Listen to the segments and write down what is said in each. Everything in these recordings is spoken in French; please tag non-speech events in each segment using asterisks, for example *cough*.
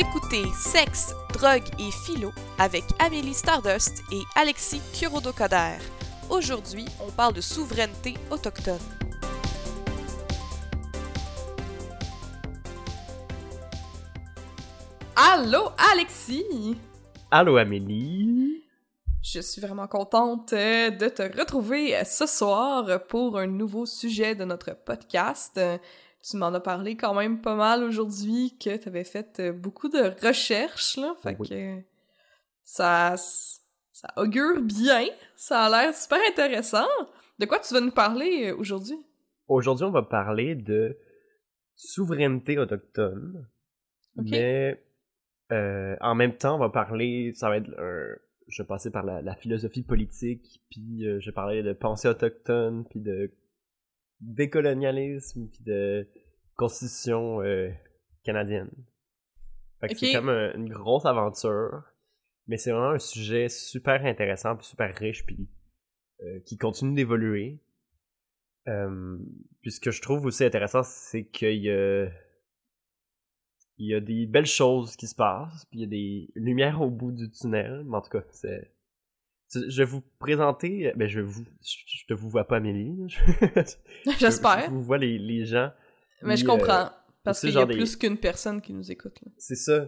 Écoutez Sexe, Drogue et Philo avec Amélie Stardust et Alexis Kurodo-Coder. Aujourd'hui, on parle de souveraineté autochtone. Allô, Alexis! Allô, Amélie! Je suis vraiment contente euh, de te retrouver euh, ce soir pour un nouveau sujet de notre podcast. Tu m'en as parlé quand même pas mal aujourd'hui, que tu avais fait euh, beaucoup de recherches, là. Fait que ça, ça augure bien. Ça a l'air super intéressant. De quoi tu vas nous parler aujourd'hui? Aujourd'hui, on va parler de souveraineté autochtone. Mais en même temps, on va parler, ça va être un, je passais par la, philosophie politique, puis euh, je parlais de pensée autochtone, puis de décolonialisme, puis de constitution euh, canadienne. Fait que c'est comme une grosse aventure, mais c'est vraiment un sujet super intéressant, puis super riche, puis euh, qui continue d'évoluer. puis ce que je trouve aussi intéressant, c'est qu'il y a il y a des belles choses qui se passent, puis il y a des lumières au bout du tunnel, mais en tout cas, c'est... Je vais vous présenter, ben je vous, je te vous vois pas Amélie. *laughs* *laughs* J'espère. Je vous vois les, les gens. Mais je comprends, euh, parce qu'il y a plus qu'une personne qui nous écoute. C'est ça.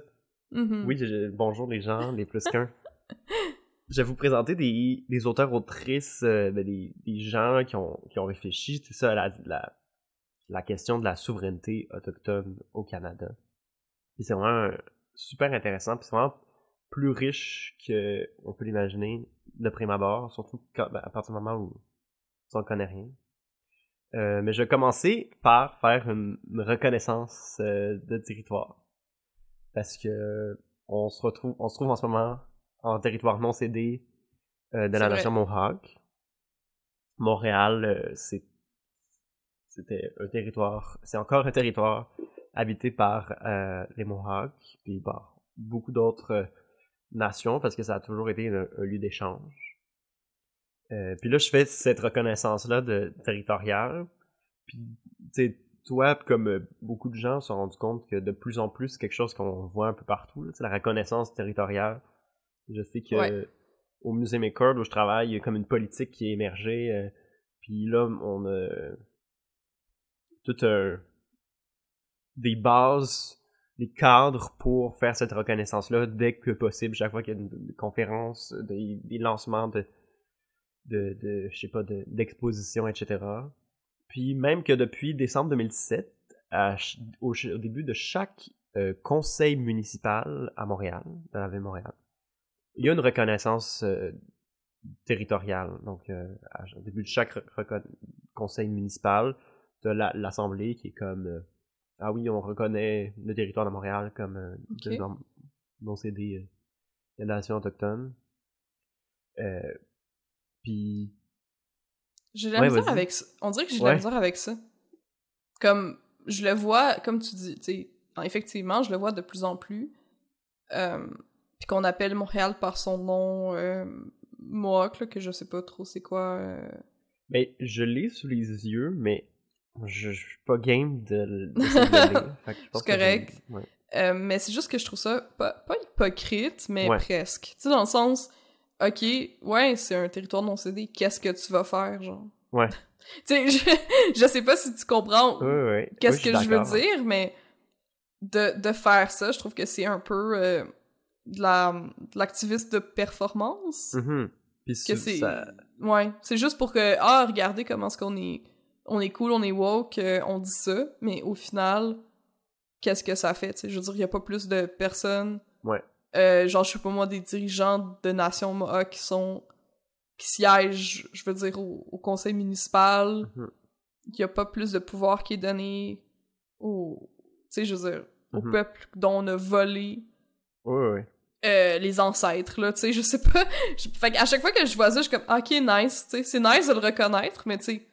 Mm-hmm. Oui, bonjour les gens, les plus qu'un. *laughs* je vais vous présenter des, des auteurs, autrices, euh, ben des, des, gens qui ont, qui ont réfléchi, c'est ça, la, la, la question de la souveraineté autochtone au Canada c'est vraiment super intéressant, puis c'est vraiment plus riche qu'on peut l'imaginer de prime abord, surtout ben, à partir du moment où on connaît rien. Euh, mais je vais commencer par faire une, reconnaissance euh, de territoire. Parce que on se retrouve on se trouve en ce moment en territoire non cédé euh, de la nation Mohawk. Montréal, c'est c'était un territoire, c'est encore un territoire habité par euh, les Mohawks, puis par beaucoup d'autres euh, nations, parce que ça a toujours été un, lieu d'échange. Euh, puis là, je fais cette reconnaissance-là de territoriale. Puis, tu toi, comme beaucoup de gens, se sont rendus compte que de plus en plus, c'est quelque chose qu'on voit un peu partout, c'est la reconnaissance territoriale. Je sais que au Musée McCord, où je travaille, il y a comme une politique qui est émergée. puis là, on a tout un, des bases, des cadres pour faire cette reconnaissance-là dès que possible, chaque fois qu'il y a une, conférence, des, lancements de, de, je sais pas, d'expositions, etc. Puis même que depuis décembre 2017, au, début de chaque euh, conseil municipal à Montréal, dans la ville de Montréal, il y a une reconnaissance euh, territoriale. Donc, euh, au début de chaque conseil municipal, de l'Assemblée qui est comme ah oui, on reconnaît le territoire de Montréal comme euh, okay. cédé euh, des nations autochtones. Euh, puis. J'ai la misère avec ça. On dirait que j'ai la misère avec ça. Comme, je le vois, comme tu dis, tu sais, effectivement, je le vois de plus en plus. Euh, puis qu'on appelle Montréal par son nom euh, Mohawk, que je sais pas trop c'est quoi. Euh... Mais je l'ai sous les yeux, mais je, suis pas game de, de *laughs* C'est correct. Euh, mais c'est juste que je trouve ça pas, pas hypocrite, mais presque. Tu sais, dans le sens, ok, ouais, c'est un territoire non cédé, qu'est-ce que tu vas faire, genre? Ouais. *laughs* tu sais, je, je sais pas si tu comprends qu'est-ce que je veux dire, mais de, de faire ça, je trouve que c'est un peu euh, de l'activiste de performance. Mm Puis c'est... Ouais, c'est juste pour que, ah, regardez comment est-ce qu'on est on est cool, on est woke, euh, on dit ça, mais au final, qu'est-ce que ça fait, Je veux dire, il y a pas plus de personnes... Ouais. Euh, genre, je sais pas moi, des dirigeants de nations Mohawk qui sont... qui siègent, je veux dire, au, conseil municipal. Il mhm. y a pas plus de pouvoir qui est donné au... Tu sais, je veux dire, au mhm. peuple dont on a volé... Ouais, euh, les ancêtres, là, tu sais, je sais pas. *laughs* Fait à chaque fois que je vois ça, je suis comme, ok, nice, tu sais, c'est nice de le reconnaître, mais tu sais,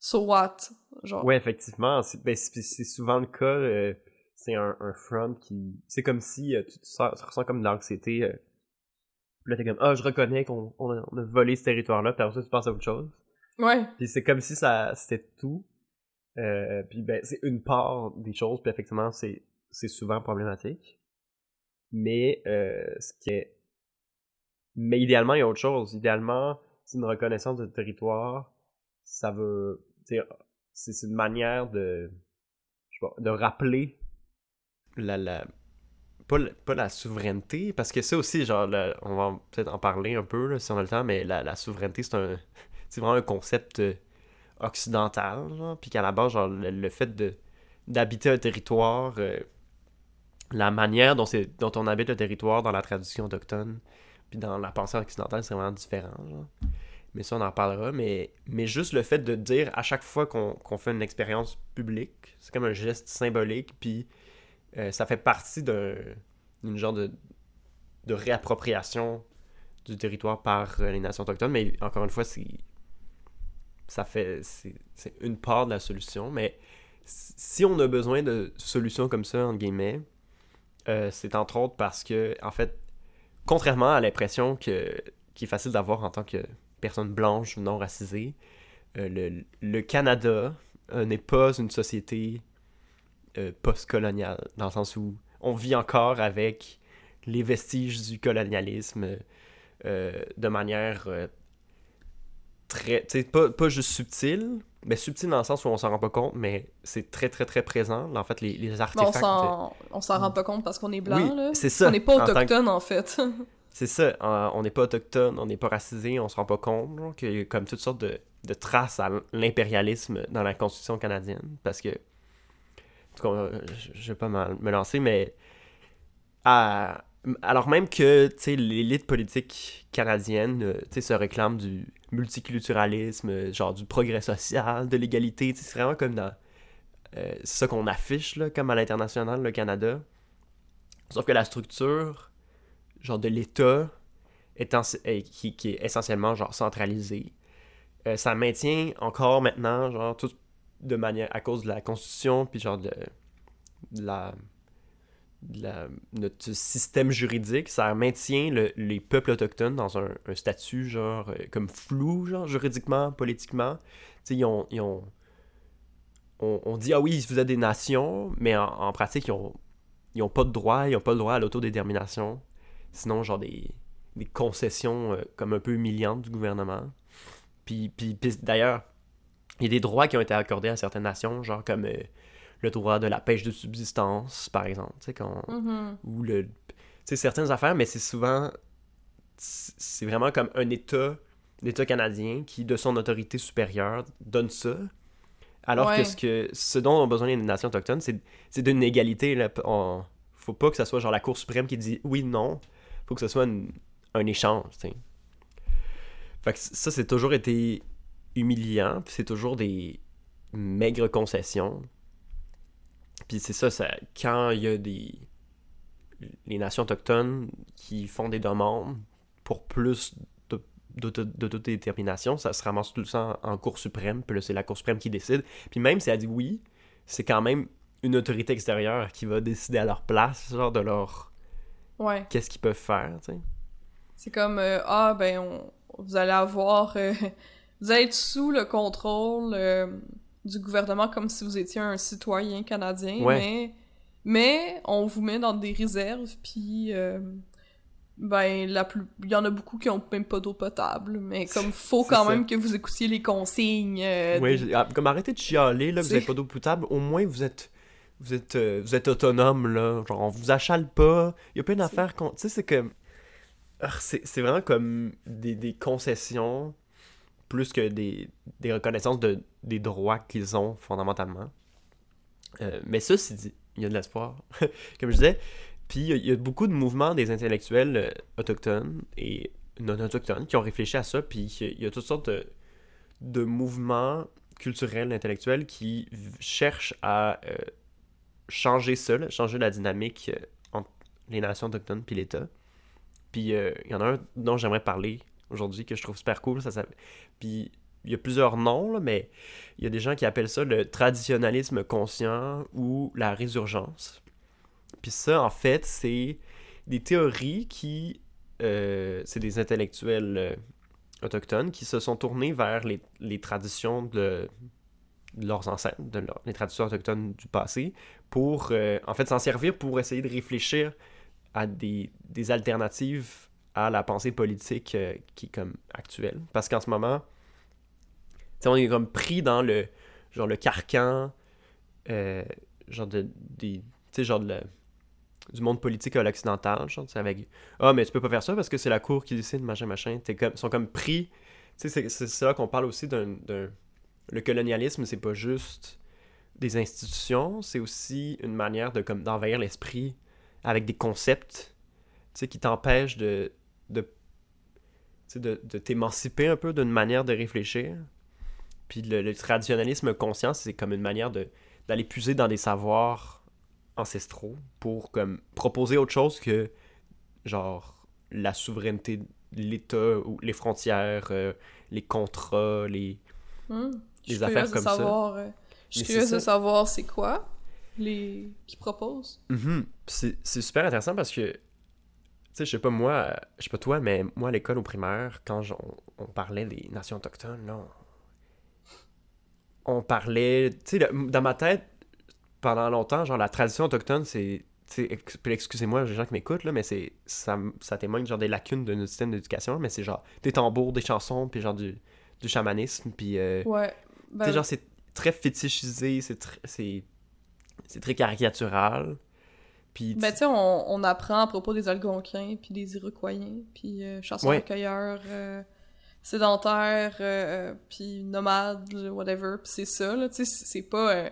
so what? Genre. Ouais, effectivement, c'est ben, souvent le cas. Euh, c'est un, un, front qui. C'est comme si euh, tu, te ressens comme de l'anxiété. Euh, là, t'es comme, ah, je reconnais qu'on on a, volé ce territoire-là, puis après ça, tu penses à autre chose. Ouais. Puis c'est comme si ça c'était tout. puis ben, c'est une part des choses, puis effectivement, c'est souvent problématique. Mais ce qui est mais idéalement, il y a autre chose. Idéalement, c'est une reconnaissance de territoire. Ça veut. C'est une manière de. De rappeler la. la pas, pas, la souveraineté, parce que ça aussi, genre, on va peut-être en parler un peu si on a le temps, mais la, la souveraineté, c'est un. C'est vraiment un concept euh, occidental, puis qu'à la base, genre, le, fait de d'habiter un territoire, euh, la manière dont, dont on habite le territoire dans la tradition autochtone, puis dans la pensée occidentale, c'est vraiment différent. Mais ça, on en parlera. Mais, mais juste le fait de dire à chaque fois qu'on fait une expérience publique, c'est comme un geste symbolique, puis euh, ça fait partie d'une genre de, de réappropriation du territoire par euh, les nations autochtones. Mais encore une fois, c'est ça fait c'est une part de la solution. Mais si on a besoin de solutions comme ça, entre guillemets, euh, c'est entre autres parce que, en fait, contrairement à l'impression que qui est facile d'avoir en tant que personne blanche ou non racisée, euh, le, le, Canada euh, n'est pas une société euh, post-coloniale, dans le sens où on vit encore avec les vestiges du colonialisme de manière très, pas, pas, juste subtile, mais subtile dans le sens où on s'en rend pas compte, mais c'est très très très présent. En fait, les, les artefacts. on s'en rend pas compte parce qu'on est blanc, oui, là. C'est ça. On n'est pas autochtone, en, fait. *laughs* c'est ça. on n'est pas autochtone, on n'est pas racisé, on se rend pas compte qu'il y a comme toutes sortes de, traces à l'impérialisme dans la Constitution canadienne. Parce que. je vais pas me lancer, mais. alors même que l'élite politique canadienne euh, se réclame du multiculturalisme, genre du progrès social, de l'égalité. C'est vraiment comme dans. Euh, ça qu'on affiche, là, comme à l'international, le Canada. Sauf que la structure, genre de l'État, qui, est essentiellement genre centralisée, euh, ça maintient encore maintenant, genre, de manière. à cause de la Constitution, puis genre de, notre système juridique, ça maintient les peuples autochtones dans un, statut genre euh, comme flou, genre juridiquement, politiquement. on, dit ah oui, vous êtes des nations, mais en, pratique, ils ont, ils ont pas de droit, ils ont pas le droit à l'autodétermination. Sinon, genre des, des concessions euh, comme un peu humiliantes du gouvernement. Puis, puis, d'ailleurs, il y a des droits qui ont été accordés à certaines nations, genre comme euh, le droit de la pêche de subsistance, par exemple, tu sais, quand... Mm-hmm. ou le... Tu certaines affaires, mais c'est souvent... C'est vraiment comme un État, l'État canadien, qui, de son autorité supérieure, donne ça, alors que, ce que ce dont ont besoin les nations autochtones, c'est d'une égalité. Là. On, faut pas que ce soit genre la Cour suprême qui dit oui, non. Faut que ce soit un échange. T'sais. Ça, c'est toujours été humiliant. C'est toujours des maigres concessions. Puis c'est ça, ça, quand il y a des les nations autochtones qui font des demandes pour plus d'autodétermination, ça se ramasse tout le temps en Cour suprême, puis là c'est la Cour suprême qui décide. Puis même si elle dit oui, c'est quand même une autorité extérieure qui va décider à leur place, genre de leur... Ouais. Qu'est-ce qu'ils peuvent faire, tu sais? C'est comme, euh, ah ben, vous allez avoir... Euh, *laughs* vous allez être sous le contrôle... Euh, du gouvernement comme si vous étiez un citoyen canadien, mais, mais on vous met dans des réserves, puis ben la plus il y en a beaucoup qui ont même pas d'eau potable, mais comme faut quand même que vous écoutiez les consignes. Oui, ah, comme arrêtez de chialer là, vous avez pas d'eau potable, au moins vous êtes vous êtes euh, vous êtes autonome là, genre on vous achale pas, il y a plein d'affaires tu sais c'est comme ah, c'est vraiment comme des, des concessions plus que des, des reconnaissances de, des droits qu'ils ont fondamentalement. Euh, mais ça, c'est dit, il y a de l'espoir, *laughs* comme je disais. Puis il y, a beaucoup de mouvements des intellectuels euh, autochtones et non autochtones qui ont réfléchi à ça. Puis il y a toutes sortes de, mouvements culturels, intellectuels qui cherchent à changer ça, changer la dynamique entre les nations autochtones puis l'État. Puis il y en a un dont j'aimerais parler aujourd'hui que je trouve super cool. Puis il y a plusieurs noms, là, mais il y a des gens qui appellent ça le traditionnalisme conscient ou la résurgence. Puis ça, en fait, c'est des théories qui... Euh, c'est des intellectuels euh, autochtones qui se sont tournés vers les, traditions de, leurs ancêtres, les traditions autochtones du passé, pour euh, en fait s'en servir pour essayer de réfléchir à des, des alternatives à la pensée politique euh, qui est comme actuelle. Parce qu'en ce moment, on est comme pris dans le genre le carcan euh, genre de des genre de du monde politique à l'occidental genre avec ah mais tu peux pas faire ça parce que c'est la cour qui décide machin machin t'es comme sont comme pris c'est- là qu'on parle aussi d'un- le colonialisme c'est pas juste des institutions c'est aussi une manière de comme d'envahir l'esprit avec des concepts qui t'empêchent de de tu sais, de, de t'émanciper un peu d'une manière de réfléchir puis le, le traditionnalisme conscient, c'est comme une manière de d'aller puiser dans des savoirs ancestraux pour comme proposer autre chose que genre la souveraineté de l'État ou les frontières, euh, les contrats, les Hmm. Affaires comme ça. euh, je suis curieuse de savoir c'est quoi les qui proposent. Mhm. C'est c'est super intéressant parce que, tu sais, je sais pas moi, je sais pas toi, mais moi à l'école au primaire, quand on, on parlait des nations autochtones, là, on, on parlait, tu sais, dans ma tête, pendant longtemps, genre la tradition autochtone, c'est, tu sais, ex- excusez-moi les gens qui m'écoutent, là, mais c'est, ça, ça témoigne genre des lacunes de notre système d'éducation, mais c'est genre des tambours, des chansons, puis genre du, du chamanisme, puis... euh, Ouais. tu Ben, sais, genre, c'est très fétichisé, c'est très, c'est, c'est très caricatural. Puis, ben, tu sais, on, on apprend à propos des Algonquins, puis des Iroquois, puis euh, chasseurs-recueilleurs, euh, sédentaires, euh, puis nomades, whatever, puis c'est ça, là, tu sais, c'est pas... euh,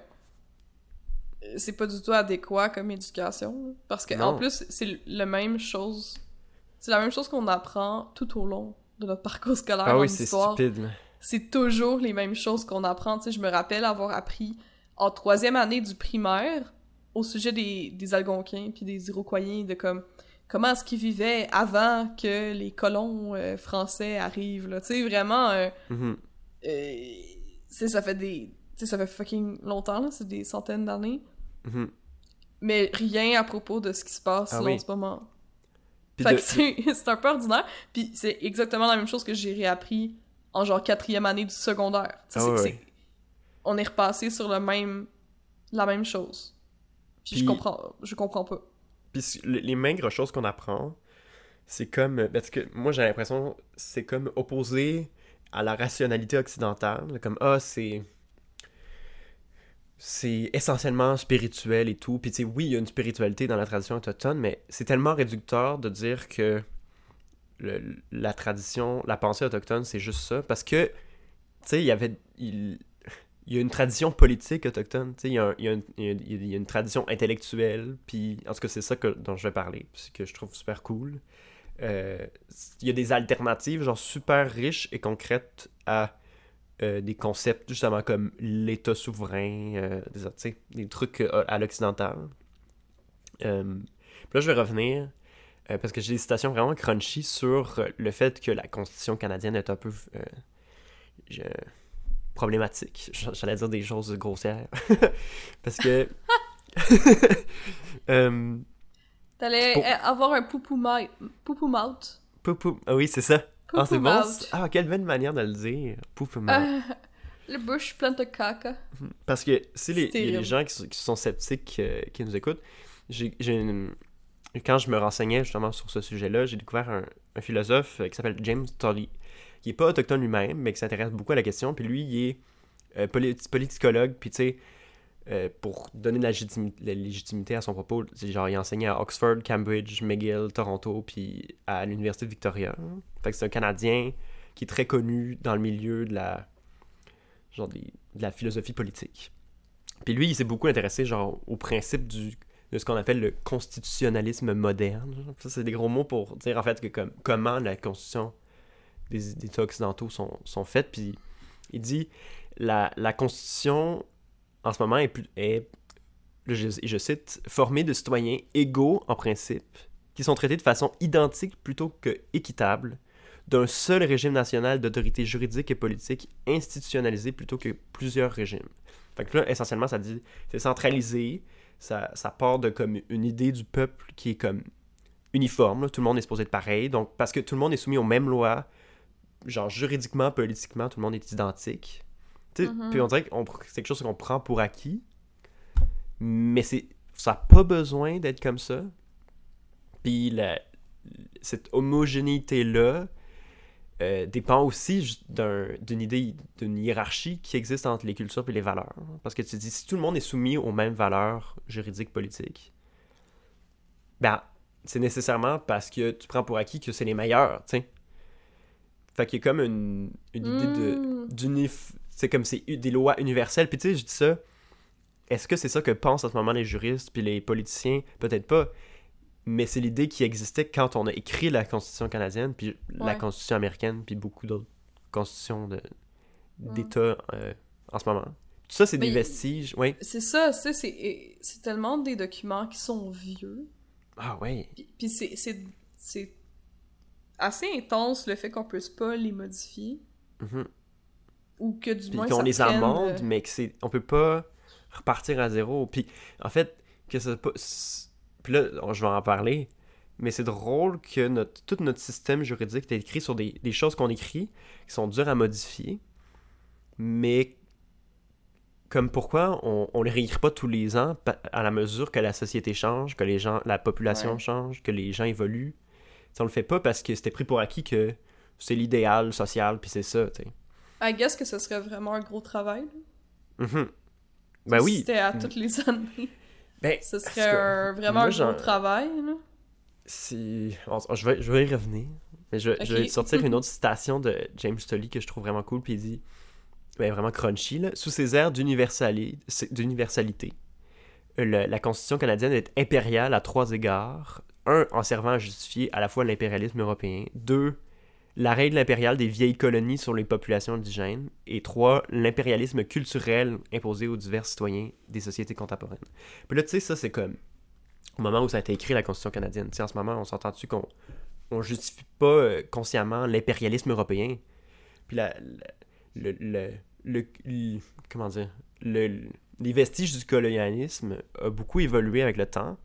c'est pas du tout adéquat comme éducation, là. parce que en plus, c'est le- la même chose... C'est la même chose qu'on apprend tout au long de notre parcours scolaire ah oui, c'est stupide. là. C'est toujours les mêmes choses qu'on apprend. Tu sais, je me rappelle avoir appris en troisième année du primaire au sujet des, des Algonquins puis des Iroquois, de comme comment est-ce qu'ils vivaient avant que les colons euh, français arrivent. Là. Tu sais, vraiment, euh, Mhm. euh, ça fait des... Tu sais, ça fait fucking longtemps, c'est des centaines d'années. Mhm. Mais rien à propos de ce qui se passe Ah là, oui. en ce moment. Puis Fait de- que c'est *laughs* c'est un peu ordinaire. Puis c'est exactement la même chose que j'ai réappris en genre quatrième année du secondaire. Ah ouais. On est repassé sur le même... la même chose. Puis, je comprends je comprends pas. Puis les maigres choses qu'on apprend, c'est comme. Parce que moi, j'ai l'impression c'est comme opposé à la rationalité occidentale. Comme, ah, c'est. C'est essentiellement spirituel et tout. Puis, tu sais, oui, il y a une spiritualité dans la tradition autochtone, mais c'est tellement réducteur de dire que la tradition, la pensée autochtone, c'est juste ça. Parce que, tu sais, il y avait. Il, y a une tradition politique autochtone, tu sais, il il il y a- une tradition intellectuelle, puis en tout cas, c'est ça que, dont je vais parler, puis que je trouve super cool. Euh, il y a des alternatives, genre super riches et concrètes à euh, des concepts, justement, comme l'État souverain, euh, des, des trucs euh, à l'occidental. Là, je vais revenir, euh, parce que j'ai des citations vraiment crunchy sur euh, le fait que la Constitution canadienne est un peu... euh, je- problématique. J'allais dire des choses grossières. *laughs* Parce que. *laughs* T'allais Pour- avoir un poupou ma- poupou mouth. poupou. Ah oui, c'est ça. Ah, c'est bon. mouth. Ah, quelle belle manière de le dire. Poupou mouth. Euh, *laughs* le bush plein de caca. Parce que si les, y a gens qui, sont- qui sont sceptiques euh, qui nous écoutent, j'ai une- quand je me renseignais justement sur ce sujet-là, j'ai découvert un, philosophe euh, qui s'appelle James Tolley, qui est pas autochtone lui-même, mais qui s'intéresse beaucoup à la question. Puis lui, il est euh, politi- politicologue, puis tu sais, euh, pour donner de la, légitimi- la légitimité à son propos, genre il a enseigné à Oxford, Cambridge, McGill, Toronto, puis à l'Université de Victoria. Fait que c'est un Canadien qui est très connu dans le milieu de la genre de la philosophie politique. Puis lui, il s'est beaucoup intéressé genre au principe du de ce qu'on appelle le constitutionnalisme moderne. Ça, c'est des gros mots pour dire en fait que comme comment la constitution des, États occidentaux sont, sont faites. Puis il dit la, la constitution en ce moment est, plus- je cite, formée de citoyens égaux en principe, qui sont traités de façon identique plutôt que équitable, d'un seul régime national d'autorité juridique et politique institutionnalisé plutôt que plusieurs régimes. Fait que là, essentiellement, ça dit, c'est centralisé, ça, ça part de comme une idée du peuple qui est comme uniforme, là, tout le monde est supposé être pareil, donc parce que tout le monde est soumis aux mêmes lois, genre juridiquement, politiquement, tout le monde est identique. Mhm. Puis on dirait que c'est quelque chose qu'on prend pour acquis, mais c'est ça n'a pas besoin d'être comme ça. Puis la- cette homogénéité-là euh, dépend aussi d'une idée, d'une hiérarchie qui existe entre les cultures et les valeurs. Parce que tu dis, si tout le monde est soumis aux mêmes valeurs juridiques, politiques, ben, c'est nécessairement parce que tu prends pour acquis que c'est les meilleurs, tu sais. Fait qu'il y a comme une, une idée de Mm. d'unif... C'est comme c'est des lois universelles. Puis tu sais, je dis ça, est-ce que c'est ça que pensent en ce moment les juristes puis les politiciens? Peut-être pas. Mais c'est l'idée qui existait quand on a écrit la Constitution canadienne, puis la Ouais. Constitution américaine, puis beaucoup d'autres constitutions Mm. d'États euh, en ce moment. Tout ça, c'est des vestiges. Oui. C'est ça, ça, c'est tellement des documents qui sont vieux. Ah ouais. Puis, puis c'est- assez intense le fait qu'on puisse pas les modifier. Mhm. Ou que du Puis moins qu'on les prenne, amende, euh, mais que c'est. On peut pas repartir à zéro. Puis en fait, que ça Puis là, je vais en parler. Mais c'est drôle que notre, tout notre système juridique est écrit sur des, des choses qu'on écrit qui sont dures à modifier. Mais comme pourquoi on, on les réécrit pas tous les ans à la mesure que la société change, que les gens, la population Ouais. change, que les gens évoluent. Ça, on le fait pas parce que c'était pris pour acquis que c'est l'idéal social, puis c'est ça, tu sais. I guess que ce serait vraiment un gros travail. là. Mhm. Ben oui. C'était à toutes les années. Ben, Ce serait un- vraiment moi, un gros travail. Là. Si... on- Je, vais, je vais y revenir. Mais je, je vais sortir une *laughs* autre citation de James Tully que je trouve vraiment cool. Puis il dit, ben, vraiment crunchy, là. Sous ces airs d'universali- d'universalité, la Constitution canadienne est impériale à trois égards. Un, en servant à justifier à la fois l'impérialisme européen. Deux, la règle impériale des vieilles colonies sur les populations indigènes. Et trois, l'impérialisme culturel imposé aux divers citoyens des sociétés contemporaines. Puis là, tu sais, ça, c'est comme au moment où ça a été écrit, la Constitution canadienne. Tu sais, en ce moment, on s'entend dessus qu'on on justifie pas euh, consciemment l'impérialisme européen? Puis la, le, le, le- Comment dire le, Les vestiges du colonialisme ont beaucoup évolué avec le temps.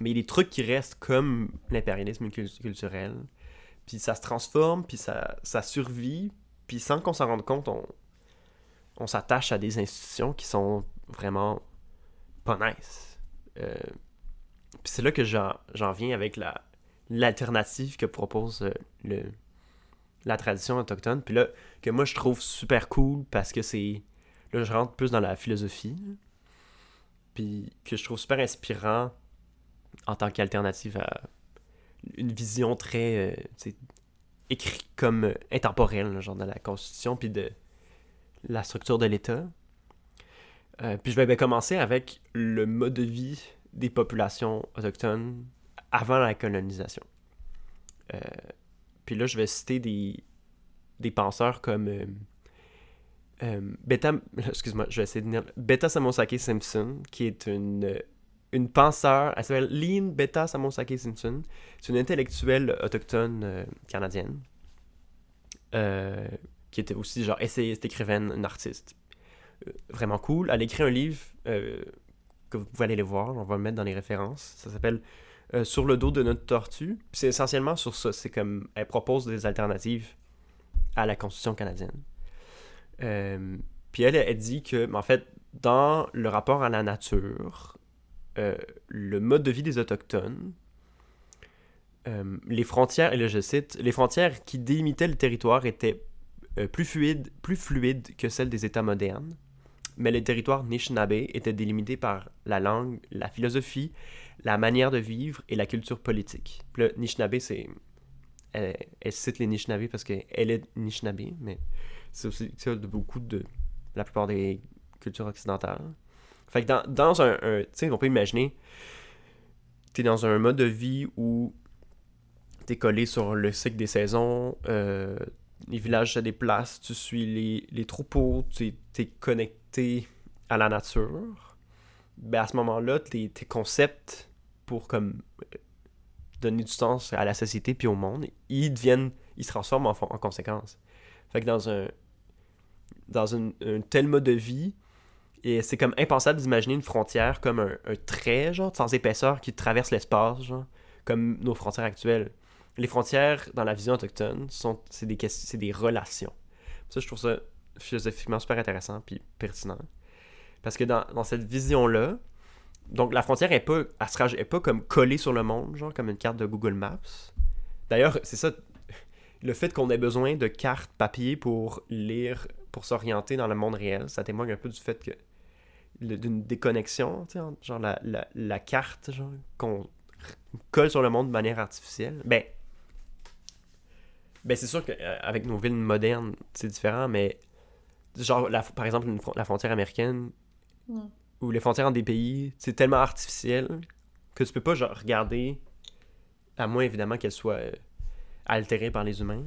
Mais les trucs qui restent comme l'impérialisme cul- culturel. Puis ça se transforme, puis ça, ça survit. Puis sans qu'on s'en rende compte, on, on s'attache à des institutions qui sont vraiment pas nice. Euh, puis c'est là que j'en viens avec la l'alternative que propose euh, le, la tradition autochtone. Puis là, que moi je trouve super cool parce que c'est. Là, je rentre plus dans la philosophie. Puis que je trouve super inspirant en tant qu'alternative à une vision très. euh, tu sais, écrite comme euh, intemporelle, genre de la Constitution, puis de la structure de l'État. Euh, puis je vais ben, commencer avec le mode de vie des populations autochtones avant la colonisation. Euh, puis là, je vais citer des, des penseurs comme euh, euh, Beta, *laughs* excuse-moi, je vais essayer de dire Beta Samosake Simpson, qui est une, euh, une penseur, elle s'appelle Lynn Beta Samosake Simpson. C'est une intellectuelle autochtone euh, canadienne, euh, qui était aussi genre essayiste, écrivaine, une artiste. Euh, vraiment cool. Elle écrit un livre que vous pouvez aller le voir, on va le mettre dans les références. Ça s'appelle Sur le dos de notre tortue. C'est essentiellement sur ça. C'est comme elle propose des alternatives à la Constitution canadienne. Puis elle, elle dit que, en fait, dans le rapport à la nature, euh, le mode de vie des Autochtones, euh, les frontières, et là je cite, les frontières qui délimitaient le territoire étaient euh, plus, fluides, plus que celles des États modernes, mais les territoires Anishinaabe étaient délimités par la langue, la philosophie, la manière de vivre et la culture politique. Là, Anishinaabe, c'est... Elle, elle cite les Anishinaabe parce qu'elle est Anishinaabe, mais c'est aussi ça de beaucoup de la plupart des cultures occidentales. Fait que dans, dans un, tu sais, on peut imaginer, t'es dans un mode de vie où t'es collé sur le cycle des saisons, euh, les villages se déplacent, tu suis les, les troupeaux, tu es connecté à la nature. Ben à ce moment-là, tes, concepts pour comme euh, donner du sens à la société puis au monde, ils deviennent, ils se transforment en, conséquence. Fait que dans un dans un tel mode de vie, et c'est comme impensable d'imaginer une frontière comme un, trait, genre, sans épaisseur qui traverse l'espace, genre, comme nos frontières actuelles. Les frontières, dans la vision autochtone, sont, c'est des, c'est des relations. Ça, je trouve ça philosophiquement super intéressant puis pertinent. Parce que dans, dans cette vision-là, donc la frontière est pas, elle est pas comme collée sur le monde, genre comme une carte de Google Maps. D'ailleurs, c'est ça, le fait qu'on ait besoin de cartes papier pour lire, pour s'orienter dans le monde réel, ça témoigne un peu du fait que d'une déconnexion, tu sais, genre la, la, la carte, qu'on colle sur le monde de manière artificielle. Ben, ben c'est sûr qu'avec nos villes modernes, c'est différent, mais genre, la- par exemple, une la frontière américaine, ou les frontières entre des pays, c'est tellement artificiel que tu peux pas genre regarder, à moins évidemment qu'elle soit euh, altérée par les humains,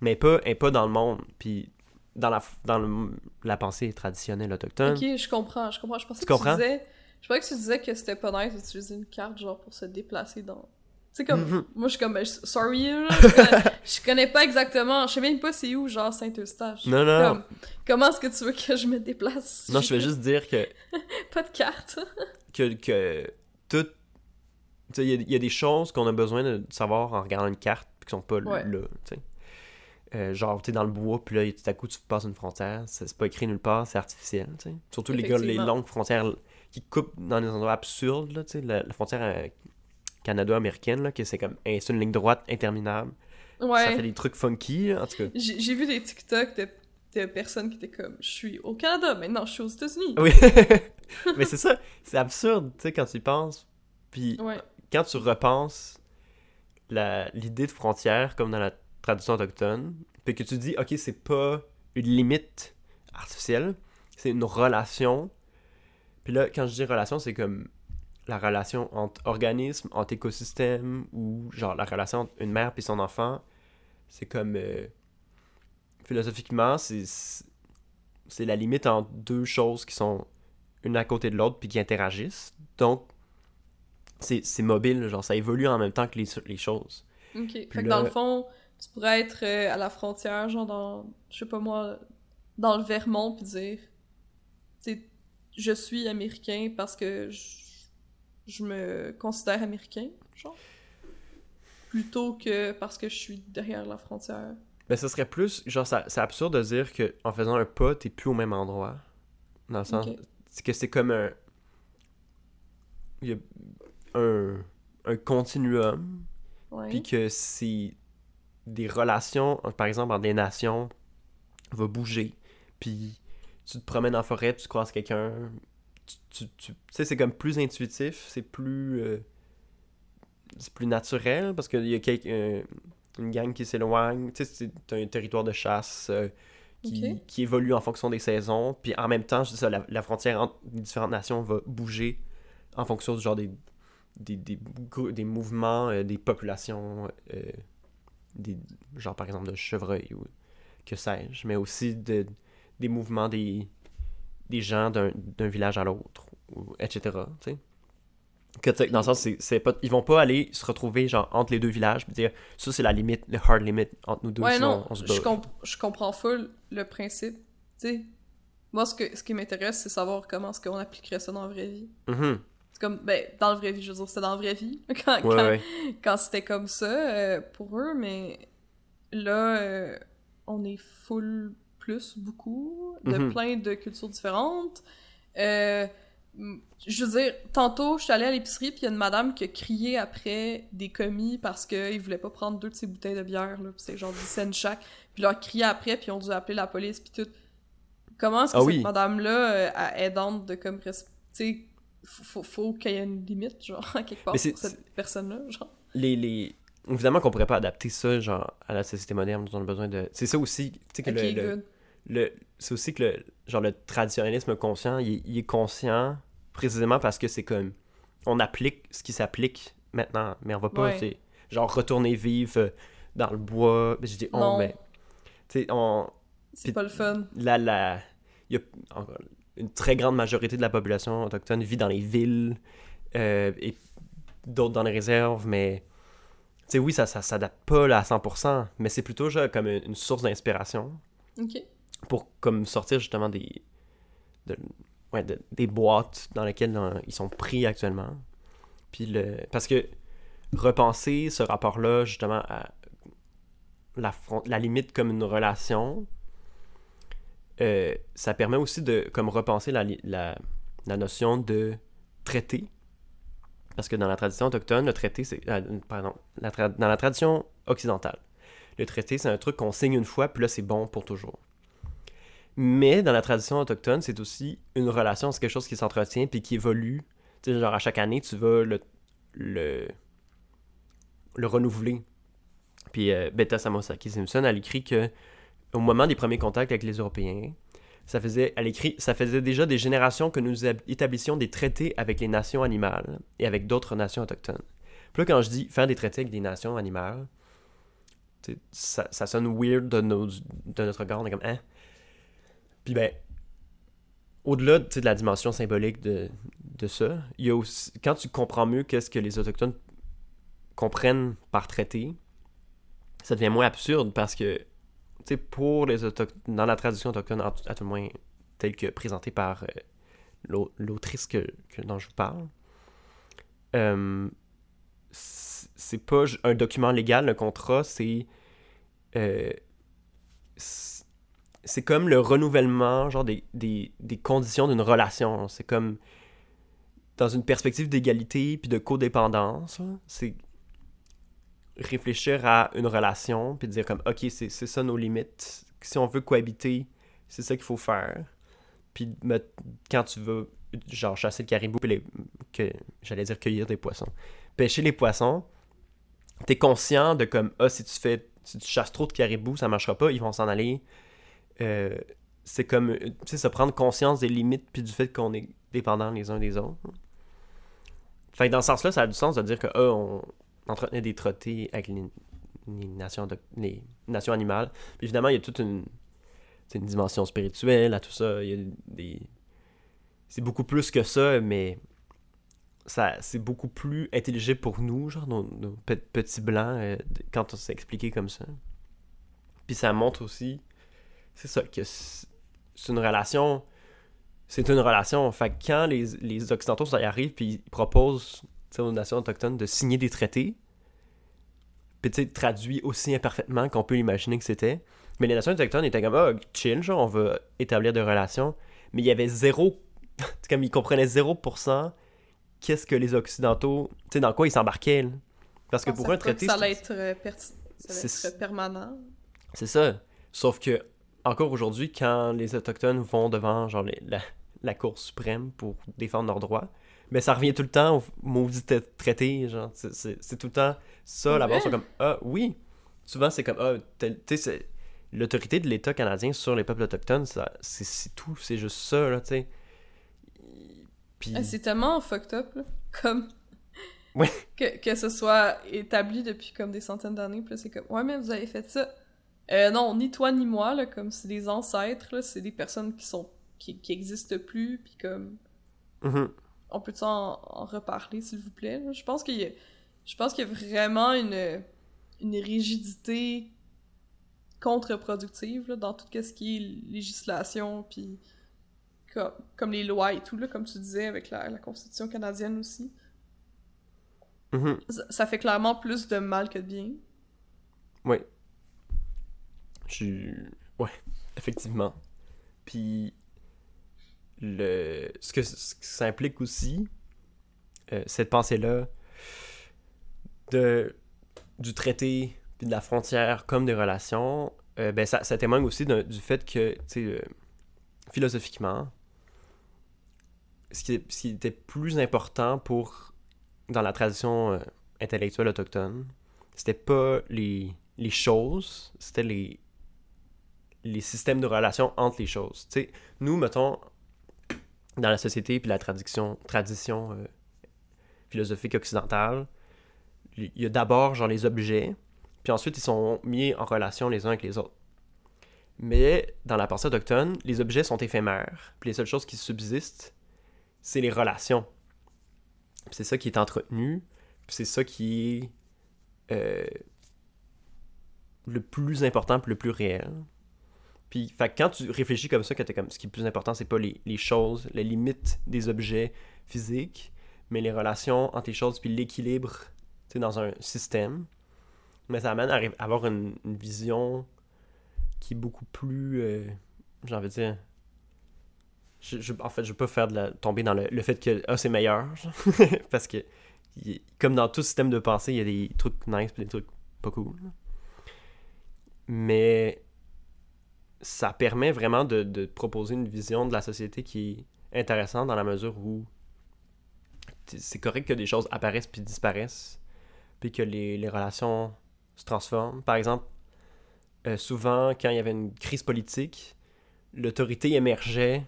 mais pas, elle est pas dans le monde. Puis dans la, dans le- la pensée traditionnelle autochtone, Ok, je comprends, je comprends. Je pensais Tu que comprends? tu disais... Je que tu disais que c'était pas nice d'utiliser une carte, genre, pour se déplacer dans... Tu sais, comme... Mhm. Moi, je suis comme, ben, sorry, là, je, connais, *laughs* je connais pas exactement... Je sais même pas c'est où, genre, Saint-Eustache. Non, non, Comme, comment est-ce que tu veux que je me déplace? non, je vais juste dire que *laughs* Pas de carte. *laughs* que, que tout. Tu sais, il y, a- il y a des choses qu'on a besoin de savoir en regardant une carte, qui sont pas Ouais. là, tu sais. Euh, genre, tu es dans le bois, puis là, tout à coup, tu passes une frontière, c'est pas écrit nulle part, c'est artificiel, tu sais. Surtout les, gars, les longues frontières qui coupent dans des endroits absurdes, là, tu sais, la, la frontière euh, canado-américaine, là, que c'est comme, hey, c'est une ligne droite interminable. Ça fait Ouais. des trucs funky, là, en tout cas. J'ai vu des TikTok de, de personnes qui étaient comme, je suis au Canada, maintenant je suis aux États-Unis. Oui, *laughs* mais c'est ça, c'est absurde, tu sais, quand tu y penses. Puis Ouais. quand tu repenses la- l'idée de frontière comme dans la tradition autochtone, puis que tu dis, ok, c'est pas une limite artificielle, c'est une relation. Puis là, quand je dis relation, c'est comme la relation entre organismes, entre écosystèmes, ou genre la relation entre une mère puis son enfant. C'est comme. euh, philosophiquement, c'est. C'est la limite entre deux choses qui sont une à côté de l'autre puis qui interagissent. Donc, c'est mobile, genre ça évolue en même temps que les, les choses. Ok. Fait que là- dans le fond, tu pourrais être euh, à la frontière, genre dans, je sais pas moi, dans le Vermont, puis dire, tu sais, je suis américain parce que je, je me considère américain, genre. Plutôt que parce que je suis derrière la frontière. Ben, ce serait plus, genre, c'est absurde de dire que en faisant un pas, t'es plus au même endroit. Dans le sens, Ok. c'est que c'est comme un. Il y a un, un continuum, puis que c'est des relations, par exemple, entre des nations, va bouger. Puis tu te promènes en forêt, tu croises quelqu'un. Tu, tu, tu- sais, c'est comme plus intuitif, c'est plus. euh, c'est plus naturel parce qu'il y a quelqu'un- euh, une gang qui s'éloigne. Tu sais, c'est un territoire de chasse euh, qui, qui évolue en fonction des saisons. Puis en même temps, je dis ça, la, la frontière entre les différentes nations va bouger en fonction du genre des, des, des, des mouvements, euh, des populations, euh, des, genre par exemple de chevreuils ou que sais-je, mais aussi de, des mouvements des, des gens d'un village à l'autre, ou etc. tu sais. Que, tu sais, dans le sens, c'est, pas, ils vont pas aller se retrouver genre entre les deux villages puis dire ça c'est la limite, le hard limit entre nous deux, Ouais, sinon non, on se je, bat. comp- je comprends full le principe. Tu sais, moi, ce, que, ce qui m'intéresse, c'est savoir comment est-ce qu'on appliquerait ça dans la vraie vie. Mhm. C'est comme, ben, dans la vraie vie, je veux dire, c'était dans la vraie vie, *laughs* quand, Ouais, quand, ouais. quand c'était comme ça euh, pour eux, mais là, euh, on est full plus, beaucoup, de Mhm. plein de cultures différentes. Euh, je veux dire, tantôt, je suis allée à l'épicerie, puis il y a une madame qui a crié après des commis parce qu'ils voulaient pas prendre deux de ses bouteilles de bière, là, c'est genre 10 cents chaque, puis leur crié après, puis ils ont dû appeler la police, puis tout. Comment est-ce que Ah cette oui. madame-là euh, est aidante de comme... Tu sais, faut, faut, faut qu'il y ait une limite, genre, à quelque part, pour cette personne-là, genre. les, les... Évidemment qu'on pourrait pas adapter ça genre à la société moderne, nous on a besoin de. C'est ça aussi, tu sais que le- le, c'est aussi que le genre le traditionnalisme conscient, il, est- il est conscient précisément parce que c'est comme on applique ce qui s'applique maintenant, mais on va pas Ouais. genre retourner vivre dans le bois. Je dis on, Non. mais tu sais on C'est pas le fun. la la il y a une très grande majorité de la population autochtone vit dans les villes euh, et d'autres dans les réserves, mais tu sais oui ça ça s'adapte pas là, à 100%, mais c'est plutôt genre comme une, source d'inspiration Ok. pour comme sortir justement des de- ouais, de- des boîtes dans lesquelles ils sont pris actuellement. Puis le parce que repenser ce rapport-là justement à la, front- la limite comme une relation, euh, ça permet aussi de comme repenser la, la, notion de traité. Parce que dans la tradition autochtone, le traité, c'est. euh, pardon, dans la tradition occidentale, le traité, c'est un truc qu'on signe une fois, puis là, c'est bon pour toujours. Mais dans la tradition autochtone, c'est aussi une relation, c'est quelque chose qui s'entretient puis qui évolue. Tu sais, genre à chaque année, tu vas le, le, le renouveler. Puis euh, Beta Samosaki Simpson, elle écrit que au moment des premiers contacts avec les Européens, ça faisait, elle écrit, ça faisait déjà des générations que nous ab- établissions des traités avec les nations animales et avec d'autres nations autochtones. Puis là, quand je dis faire des traités avec des nations animales, ça, sonne weird de, nos, de notre regard, on est comme, hein? Puis ben, au-delà de la dimension symbolique de, de ça, il y a aussi, quand tu comprends mieux qu'est-ce que les Autochtones comprennent par traité, ça devient moins absurde parce que, pour les Autochtones, dans la tradition autochtone, à tout le moins telle que présentée par euh, l'au- l'autrice que, dont je vous parle, euh, c'est pas un document légal, le contrat, c'est. euh, c'est comme le renouvellement, genre des, des, des conditions d'une relation. C'est comme dans une perspective d'égalité puis de codépendance. là. C'est réfléchir à une relation puis dire comme ok c'est ça nos limites. Si on veut cohabiter, c'est ça qu'il faut faire. Puis quand tu veux genre chasser le caribou puis les, j'allais dire cueillir des poissons, pêcher les poissons, t'es conscient de comme ah si tu fais si tu chasses trop de caribous ça marchera pas ils vont s'en aller euh, c'est comme, tu sais, se prendre conscience des limites puis du fait qu'on est dépendants les uns des autres. Fait que dans ce sens-là, ça a du sens de dire que, ah, on entretenait des trottés avec les, nations, les nations animales. Puis évidemment, il y a toute une, une dimension spirituelle à tout ça. Il y a des... C'est beaucoup plus que ça, mais ça, c'est beaucoup plus intelligible pour nous, genre nos, nos pe- petits blancs, euh, quand on s'est expliqué comme ça. Puis ça montre aussi c'est ça, que c'est une relation. C'est une relation. Fait que quand les, les Occidentaux ça y arrivent puis ils proposent aux nations autochtones de signer des traités, puis tu sais, traduit aussi imparfaitement qu'on peut imaginer que c'était. Mais les nations autochtones étaient comme, ah, chill, genre, on va établir des relations. Mais il y avait zéro. *laughs* comme ils comprenaient 0% qu'est-ce que les Occidentaux. Tu sais, dans quoi ils s'embarquaient. là. Parce que Je pour un traité. que ça c'est- allait être, euh, ça allait être permanent. C'est ça. Sauf que, encore aujourd'hui, quand les Autochtones vont devant genre, les- la, la Cour suprême pour défendre leurs droits, mais ça revient tout le temps au maudit tra- traité. Genre, c'est- tout le temps ça. Là-bas, vrai? c'est comme, ah oui. Souvent, c'est comme, ah, tu sais, l'autorité de l'État canadien sur les peuples autochtones, c'est tout. C'est juste ça, là, tu sais. Puis, Ah, c'est tellement fucked up, là. *laughs* Comme. *laughs* Ouais. Que, que ce soit établi depuis comme des centaines d'années, puis c'est comme, ouais, mais vous avez fait ça. Euh, non, ni toi ni moi, là, comme c'est des ancêtres, là, c'est des personnes qui sont. qui, qui existent plus, puis comme. mhm. On peut en, en reparler, s'il vous plaît? Je pense qu'il y a. Je pense qu'il y a vraiment une. une rigidité contre-productive, là, dans tout ce qui est législation, puis. Comme, comme les lois et tout, là, comme tu disais, avec la, la Constitution canadienne aussi. Mhm. Ça, ça fait clairement plus de mal que de bien. Oui. Je suis. Ouais, effectivement. Puis, ce, que, ce ça implique aussi, euh, cette pensée-là, de... du traité puis de la frontière comme des relations, euh, ben ça, témoigne aussi du fait que, euh, philosophiquement, ce qui, était plus important pour, dans la tradition euh, intellectuelle autochtone, c'était pas les, les choses, c'était les, les systèmes de relations entre les choses. Tu sais, nous, mettons, dans la société puis la tradition, euh, philosophique occidentale, il y a d'abord genre les objets, puis ensuite ils sont mis en relation les uns avec les autres. Mais dans la pensée autochtone, les objets sont éphémères, puis les seules choses qui subsistent, c'est les relations. C'est ça qui est entretenu, c'est ça qui est euh, le plus important le plus réel. Puis, fait quand tu réfléchis comme ça, t'es comme, ce qui est plus important, c'est pas les, les choses, les limites des objets physiques, mais les relations entre les choses, puis l'équilibre, dans un système. Mais ça amène à avoir une, vision qui est beaucoup plus, euh, j'ai envie de dire, en fait, je pas faire de la, tomber dans le, le fait que ah, c'est meilleur. *laughs* parce que, comme dans tout système de pensée, il y a des trucs nice et des trucs pas cool. Mais ça permet vraiment de, de, proposer une vision de la société qui est intéressante dans la mesure où c'est correct que des choses apparaissent puis disparaissent, puis que les, les relations se transforment. Par exemple, euh, souvent, quand il y avait une crise politique, l'autorité émergeait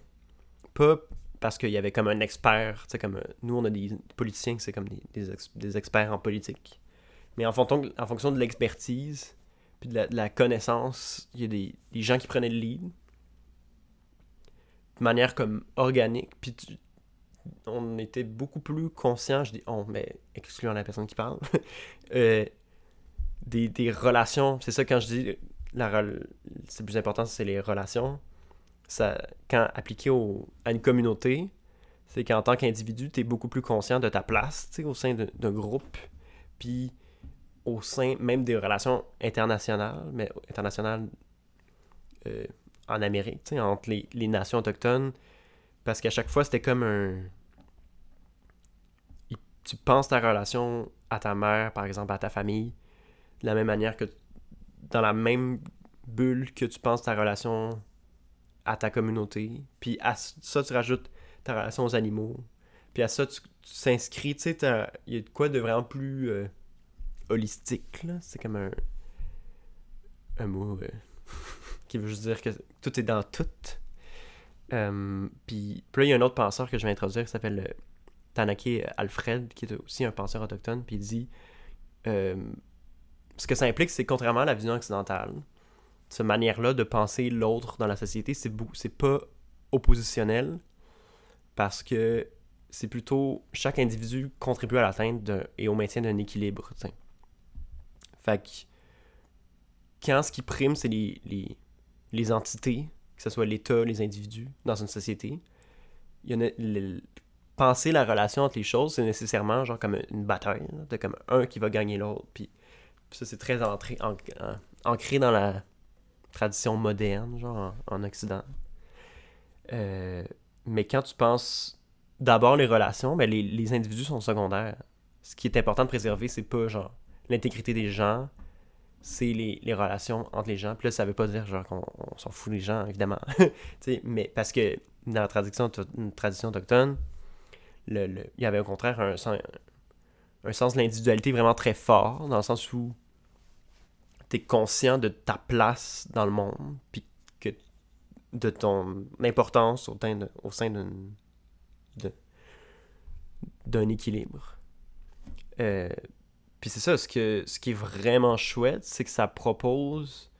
pas parce qu'il y avait comme un expert, tu sais, comme euh, nous, on a des politiciens, c'est comme des, des, experts en politique. Mais en, fonction, en fonction de l'expertise, puis de la, connaissance, il y a des, des, gens qui prenaient le lead de manière comme organique, puis on était beaucoup plus conscient, je dis on, mais excluant la personne qui parle, *laughs* euh, des, des, relations, c'est ça quand je dis la c'est plus important, c'est les relations, ça, quand appliqué au, à une communauté, c'est qu'en tant qu'individu, tu es beaucoup plus conscient de ta place au sein d'un groupe, puis au sein même des relations internationales, mais internationales euh, en Amérique, entre les, les, nations autochtones, parce qu'à chaque fois, c'était comme un... Tu penses ta relation à ta mère, par exemple, à ta famille, de la même manière que dans la même bulle que tu penses ta relation à ta communauté. Puis à ça, tu rajoutes ta relation aux animaux. Puis à ça, tu s'inscris, tu sais, il y a de quoi de vraiment plus euh, holistique. C'est comme un, un mot euh, *laughs* qui veut juste dire que tout est dans tout. Euh, puis, puis là, il y a un autre penseur que je vais introduire qui s'appelle Tanaki Alfred, qui est aussi un penseur autochtone, puis il dit ce que ça implique, c'est contrairement à la vision occidentale, cette manière-là de penser l'autre dans la société, c'est, c'est pas oppositionnel parce que c'est plutôt chaque individu contribue à l'atteinte et au maintien d'un équilibre. Fait que quand ce qui prime, c'est les, les, les, entités, que ce soit l'État, les individus dans une société, il y a penser la relation entre les choses, c'est nécessairement genre comme une bataille, de comme un qui va gagner l'autre, puis, ça c'est très entré, ancré dans la tradition moderne, genre en, Occident. Euh, mais quand tu penses d'abord les relations, ben les, les, individus sont secondaires. Ce qui est important de préserver, c'est pas genre l'intégrité des gens, c'est les, relations entre les gens. Puis là, ça veut pas dire genre qu'on s'en fout des gens, évidemment. *laughs* mais parce que dans la tradition, autochtone, il y avait au contraire un, sens de l'individualité vraiment très fort, dans le sens où tu conscient de ta place dans le monde, puis de ton importance au, sein d'un d'un équilibre. Euh, puis c'est ça, ce, que, ce qui est vraiment chouette, c'est que ça propose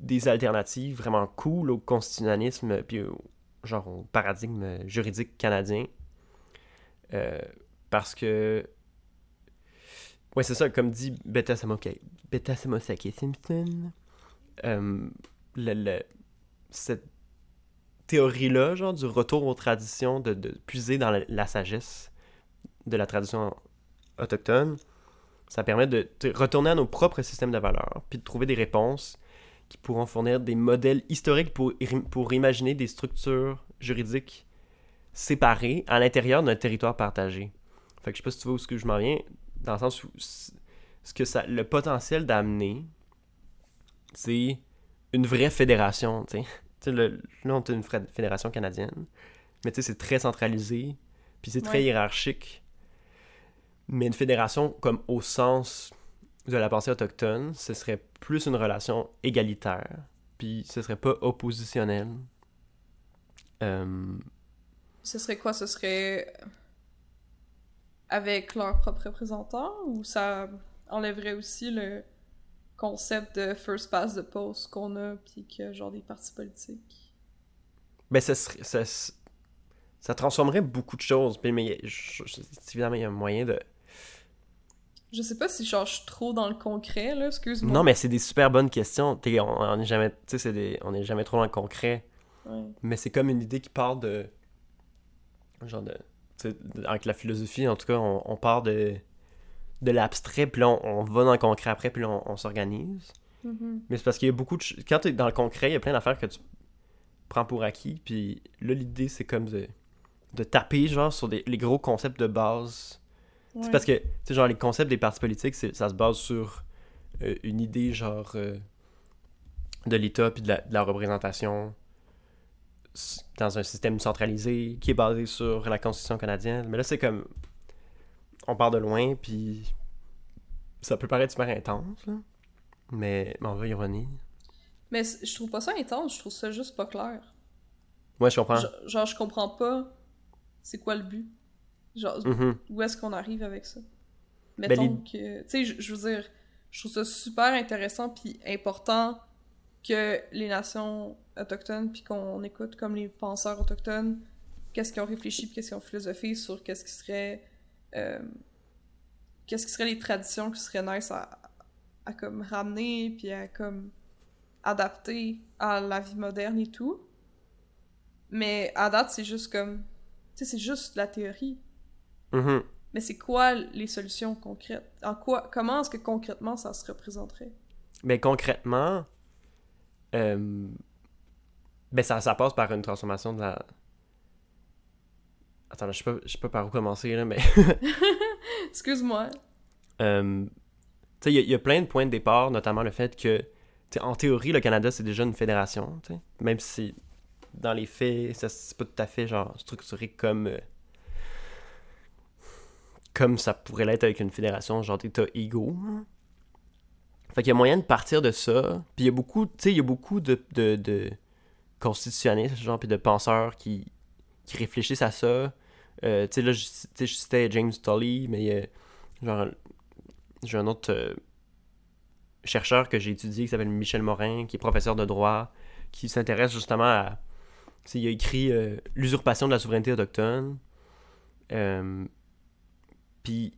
des alternatives vraiment cool au constitutionnalisme, puis au, genre au paradigme juridique canadien. Euh, parce que Ouais, c'est ça, comme dit Beta Samosake Simpson, euh, cette théorie-là, genre du retour aux traditions, de puiser dans la, sagesse de la tradition autochtone, ça permet de, retourner à nos propres systèmes de valeurs, puis de trouver des réponses qui pourront fournir des modèles historiques pour, pour imaginer des structures juridiques séparées à l'intérieur d'un territoire partagé. Fait que je sais pas si tu vois où ce que je m'en viens dans le sens où ce que ça, le potentiel d'amener, c'est une vraie fédération, tu sais. *laughs* là, on est une fédération canadienne, mais tu sais, c'est très centralisé, puis c'est très hiérarchique. Mais une fédération, comme au sens de la pensée autochtone, ce serait plus une relation égalitaire, puis ce serait pas oppositionnel. Euh, ce serait quoi? Ce serait avec leur propre représentant ou ça enlèverait aussi le concept de first pass de poste qu'on a puis a genre des partis politiques? Ben, ça, serait, ça, ça transformerait beaucoup de choses. Mais évidemment, il y a un moyen de. Je sais pas si je change trop dans le concret, là, excuse-moi. Non, mais c'est des super bonnes questions. on, on est jamais, des, on est jamais trop dans le concret. Mais c'est comme une idée qui part de. Genre de avec la philosophie, en tout cas, on, part de, de l'abstrait, puis là, on, va dans le concret après, puis là, on, s'organise. Mm-hmm. Mais c'est parce qu'il y a beaucoup de... Quand tu es dans le concret, il y a plein d'affaires que tu prend pour acquis. Puis là, l'idée, c'est comme de, de taper, genre, sur des, les gros concepts de base. C'est parce que, tu sais, genre, les concepts des partis politiques, ça se base sur euh, une idée, genre, euh, de l'État puis de la, de la, représentation dans un système centralisé qui est basé sur la Constitution canadienne. Mais là, c'est comme. On part de loin, puis ça peut paraître super intense, là. Mais, mais on va revenir. Mais je trouve pas ça intense, je trouve ça juste pas clair. Ouais, je comprends. Genre, je comprends pas c'est quoi le but. Genre, mm-hmm. où est-ce qu'on arrive avec ça? Ben, Mettons que... Tu sais, je, veux dire, je trouve ça super intéressant puis important que les nations autochtones puis qu'on écoute comme les penseurs autochtones qu'est-ce qu'ils ont réfléchi puis qu'est-ce qu'ils ont philosophé sur qu'est-ce qui serait... Euh, qu'est-ce qui serait les traditions qui seraient nice à, à comme ramener puis à comme adapter à la vie moderne et tout. Mais à date, c'est juste comme. Tu sais, c'est juste la théorie. Mm-hmm. Mais c'est quoi les solutions concrètes? En quoi, comment est-ce que concrètement ça se représenterait? Mais concrètement, euh, ben ça, ça passe par une transformation de la. Attends, je sais pas, je sais pas par où commencer là, mais. *laughs* Excuse-moi. Euh, tu sais, il y, a plein de points de départ, notamment le fait que en théorie, le Canada, c'est déjà une fédération, même si dans les faits, c'est pas tout à fait genre structuré comme euh, comme ça pourrait l'être avec une fédération genre d'États égaux. Fait qu'il y a moyen de partir de ça. Puis il y a beaucoup, tu sais, il y a beaucoup de, de, de constitutionnistes, genre, puis de penseurs qui, qui réfléchissent à ça. Euh, tu sais, là, je, je citais James Tully, mais a, genre, j'ai un autre euh, chercheur que j'ai étudié qui s'appelle Michel Morin, qui est professeur de droit, qui s'intéresse justement à. Il a écrit euh, L'usurpation de la souveraineté autochtone. Puis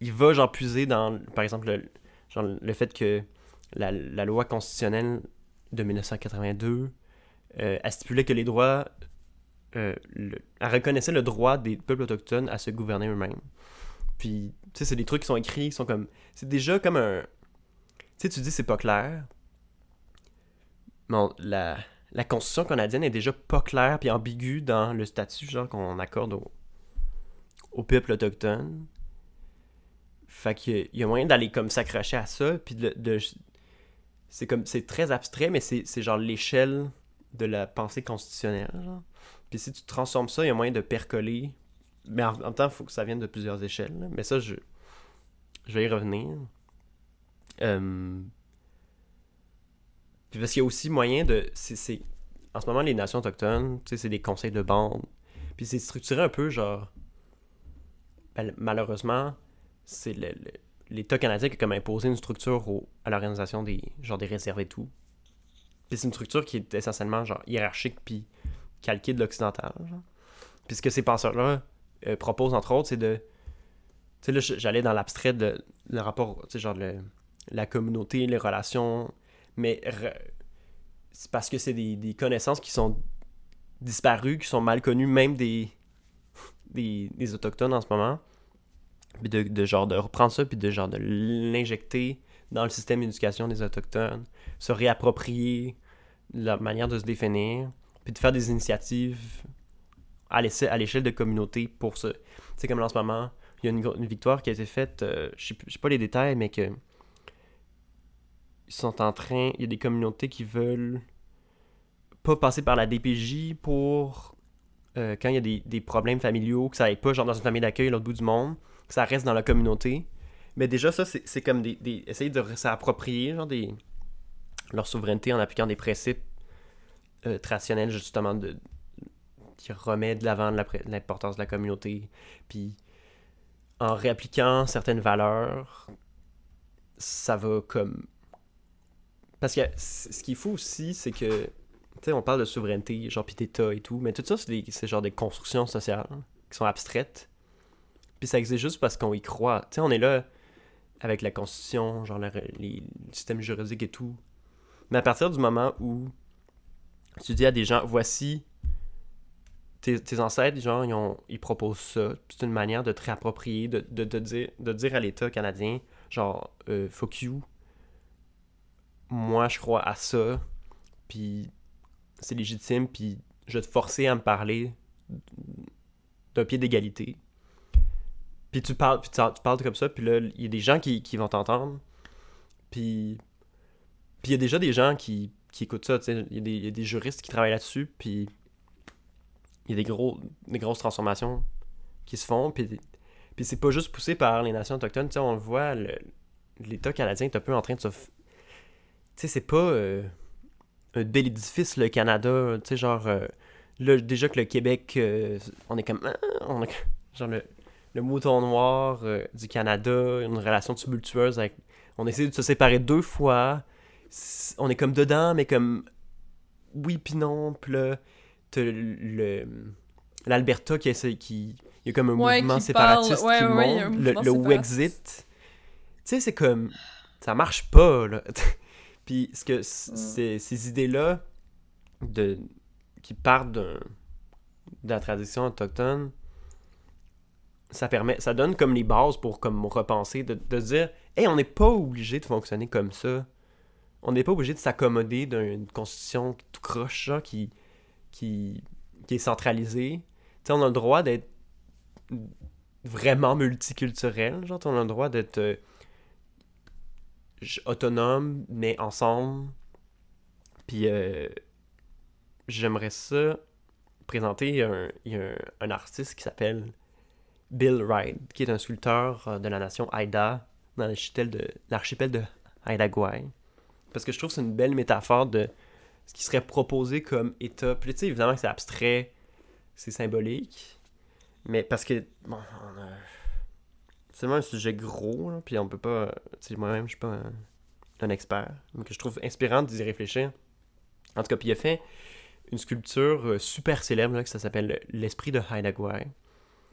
il va genre puiser dans, par exemple, le, genre, le fait que la, loi constitutionnelle de 1982 euh, a stipulé que les droits. Euh, elle reconnaissait le droit des peuples autochtones à se gouverner eux-mêmes. Puis, tu sais, c'est des trucs qui sont écrits, qui sont comme. C'est déjà comme un sais, tu dis c'est pas clair. Bon, la, la Constitution canadienne est déjà pas claire puis ambiguë dans le statut genre qu'on accorde au, au peuple autochtone. Fait qu'il y a moyen d'aller comme s'accrocher à ça, puis de, c'est comme c'est très abstrait, mais c'est genre l'échelle de la pensée constitutionnelle. Puis si tu transformes ça, il y a moyen de percoler. Mais en, même temps, il faut que ça vienne de plusieurs échelles. Mais ça, je, je vais y revenir. Euh... Puis parce qu'il y a aussi moyen de. c'est En ce moment, les nations autochtones, c'est des conseils de bande. Puis c'est structuré un peu genre. Ben, malheureusement, c'est l'État canadien qui a comme imposé une structure à l'organisation des, genre des réserves et tout. Puis c'est une structure qui est essentiellement genre hiérarchique puis calquée de l'occidental. Puis ce que ces penseurs-là euh, proposent entre autres, c'est de. Tu sais, là, j'allais dans l'abstrait de le rapport, tu sais, genre le, la communauté, les relations, mais c'est parce que c'est des, connaissances qui sont disparues, qui sont mal connues, même des, des, autochtones en ce moment. Puis de, genre de reprendre ça, puis de genre de l'injecter dans le système d'éducation des autochtones, se réapproprier la manière de se définir, puis de faire des initiatives à l'échelle de communauté pour ça. C'est comme en ce moment, il y a une, victoire qui a été faite, euh, je sais pas les détails, mais que ils sont en train. Il y a des communautés qui veulent pas passer par la DPJ pour euh, quand il y a des, problèmes familiaux, que ça aille pas genre dans une famille d'accueil à l'autre bout du monde, que ça reste dans la communauté. Mais déjà, ça, c'est comme des, essayer de s'approprier genre des, leur souveraineté en appliquant des principes euh, traditionnels, justement, de, qui remettent de l'avant l'importance de la communauté. Puis en réappliquant certaines valeurs, ça va comme parce que ce qu'il faut aussi, c'est que, on parle de souveraineté, genre pis d'État et tout, mais tout ça, c'est genre des constructions sociales qui sont abstraites. Puis ça existe juste parce qu'on y croit. Tu sais, on est là avec la Constitution, genre les, systèmes juridiques et tout. Mais à partir du moment où tu dis à des gens, voici tes, ancêtres, genre, ils, proposent ça. C'est une manière de te réapproprier, de, dire, de dire à l'État canadien, genre, euh, fuck you, moi je crois à ça, puis c'est légitime, puis je vais te forcer à me parler d'un pied d'égalité. Puis tu parles, puis tu, parles comme ça, puis là, il y a des gens qui, qui vont t'entendre. Puis il y a déjà des gens qui, qui écoutent ça. Il y, a des- juristes qui travaillent là-dessus, puis il y a des, gros, des grosses transformations qui se font, puis, puis c'est pas juste poussé par les nations autochtones, tu sais, on le voit, l'État canadien est un peu en train de se... Tu sais, c'est pas euh, un bel édifice, le Canada, tu sais, genre... euh, là, déjà que le Québec, euh, on est comme... ah, on comme- genre le, le mouton noir euh, du Canada, une relation tumultueuse avec... On essaie de se séparer deux fois. On est comme dedans, mais comme... Oui puis non, puis là, t'as le... L'Alberta qui essaie... Qui... Il y a comme un Ouais, mouvement séparatiste ouais, qui ouais, monte. Le, le. Wexit. Tu sais, c'est comme... Ça marche pas, là. *laughs* Puis ce que Mm. ces idées-là de qui partent d'un- de la tradition autochtone, ça permet, ça donne comme les bases pour comme repenser, de, de se dire, hey, on n'est pas obligé de fonctionner comme ça. On n'est pas obligé de s'accommoder d'une constitution tout croche, genre, qui, qui, qui est centralisée. Tu sais, on a le droit d'être vraiment multiculturel, genre, on a le droit d'être autonome, mais ensemble. Puis, euh, j'aimerais ça présenter. Un, un, un artiste qui s'appelle Bill Wright, qui est un sculpteur euh, de la nation Haida, dans l'archipel de, l'archipel de Haida Gwaii. Parce que je trouve que c'est une belle métaphore de ce qui serait proposé comme État. Puis, tu sais, évidemment que c'est abstrait, c'est symbolique. Mais parce que, bon, on a- c'est vraiment un sujet gros, là, puis on peut pas. Moi-même, je suis pas un, expert, mais que je trouve inspirant d'y réfléchir. En tout cas, puis il a fait une sculpture euh, super célèbre, là, ça s'appelle L'Esprit de Haidagwai.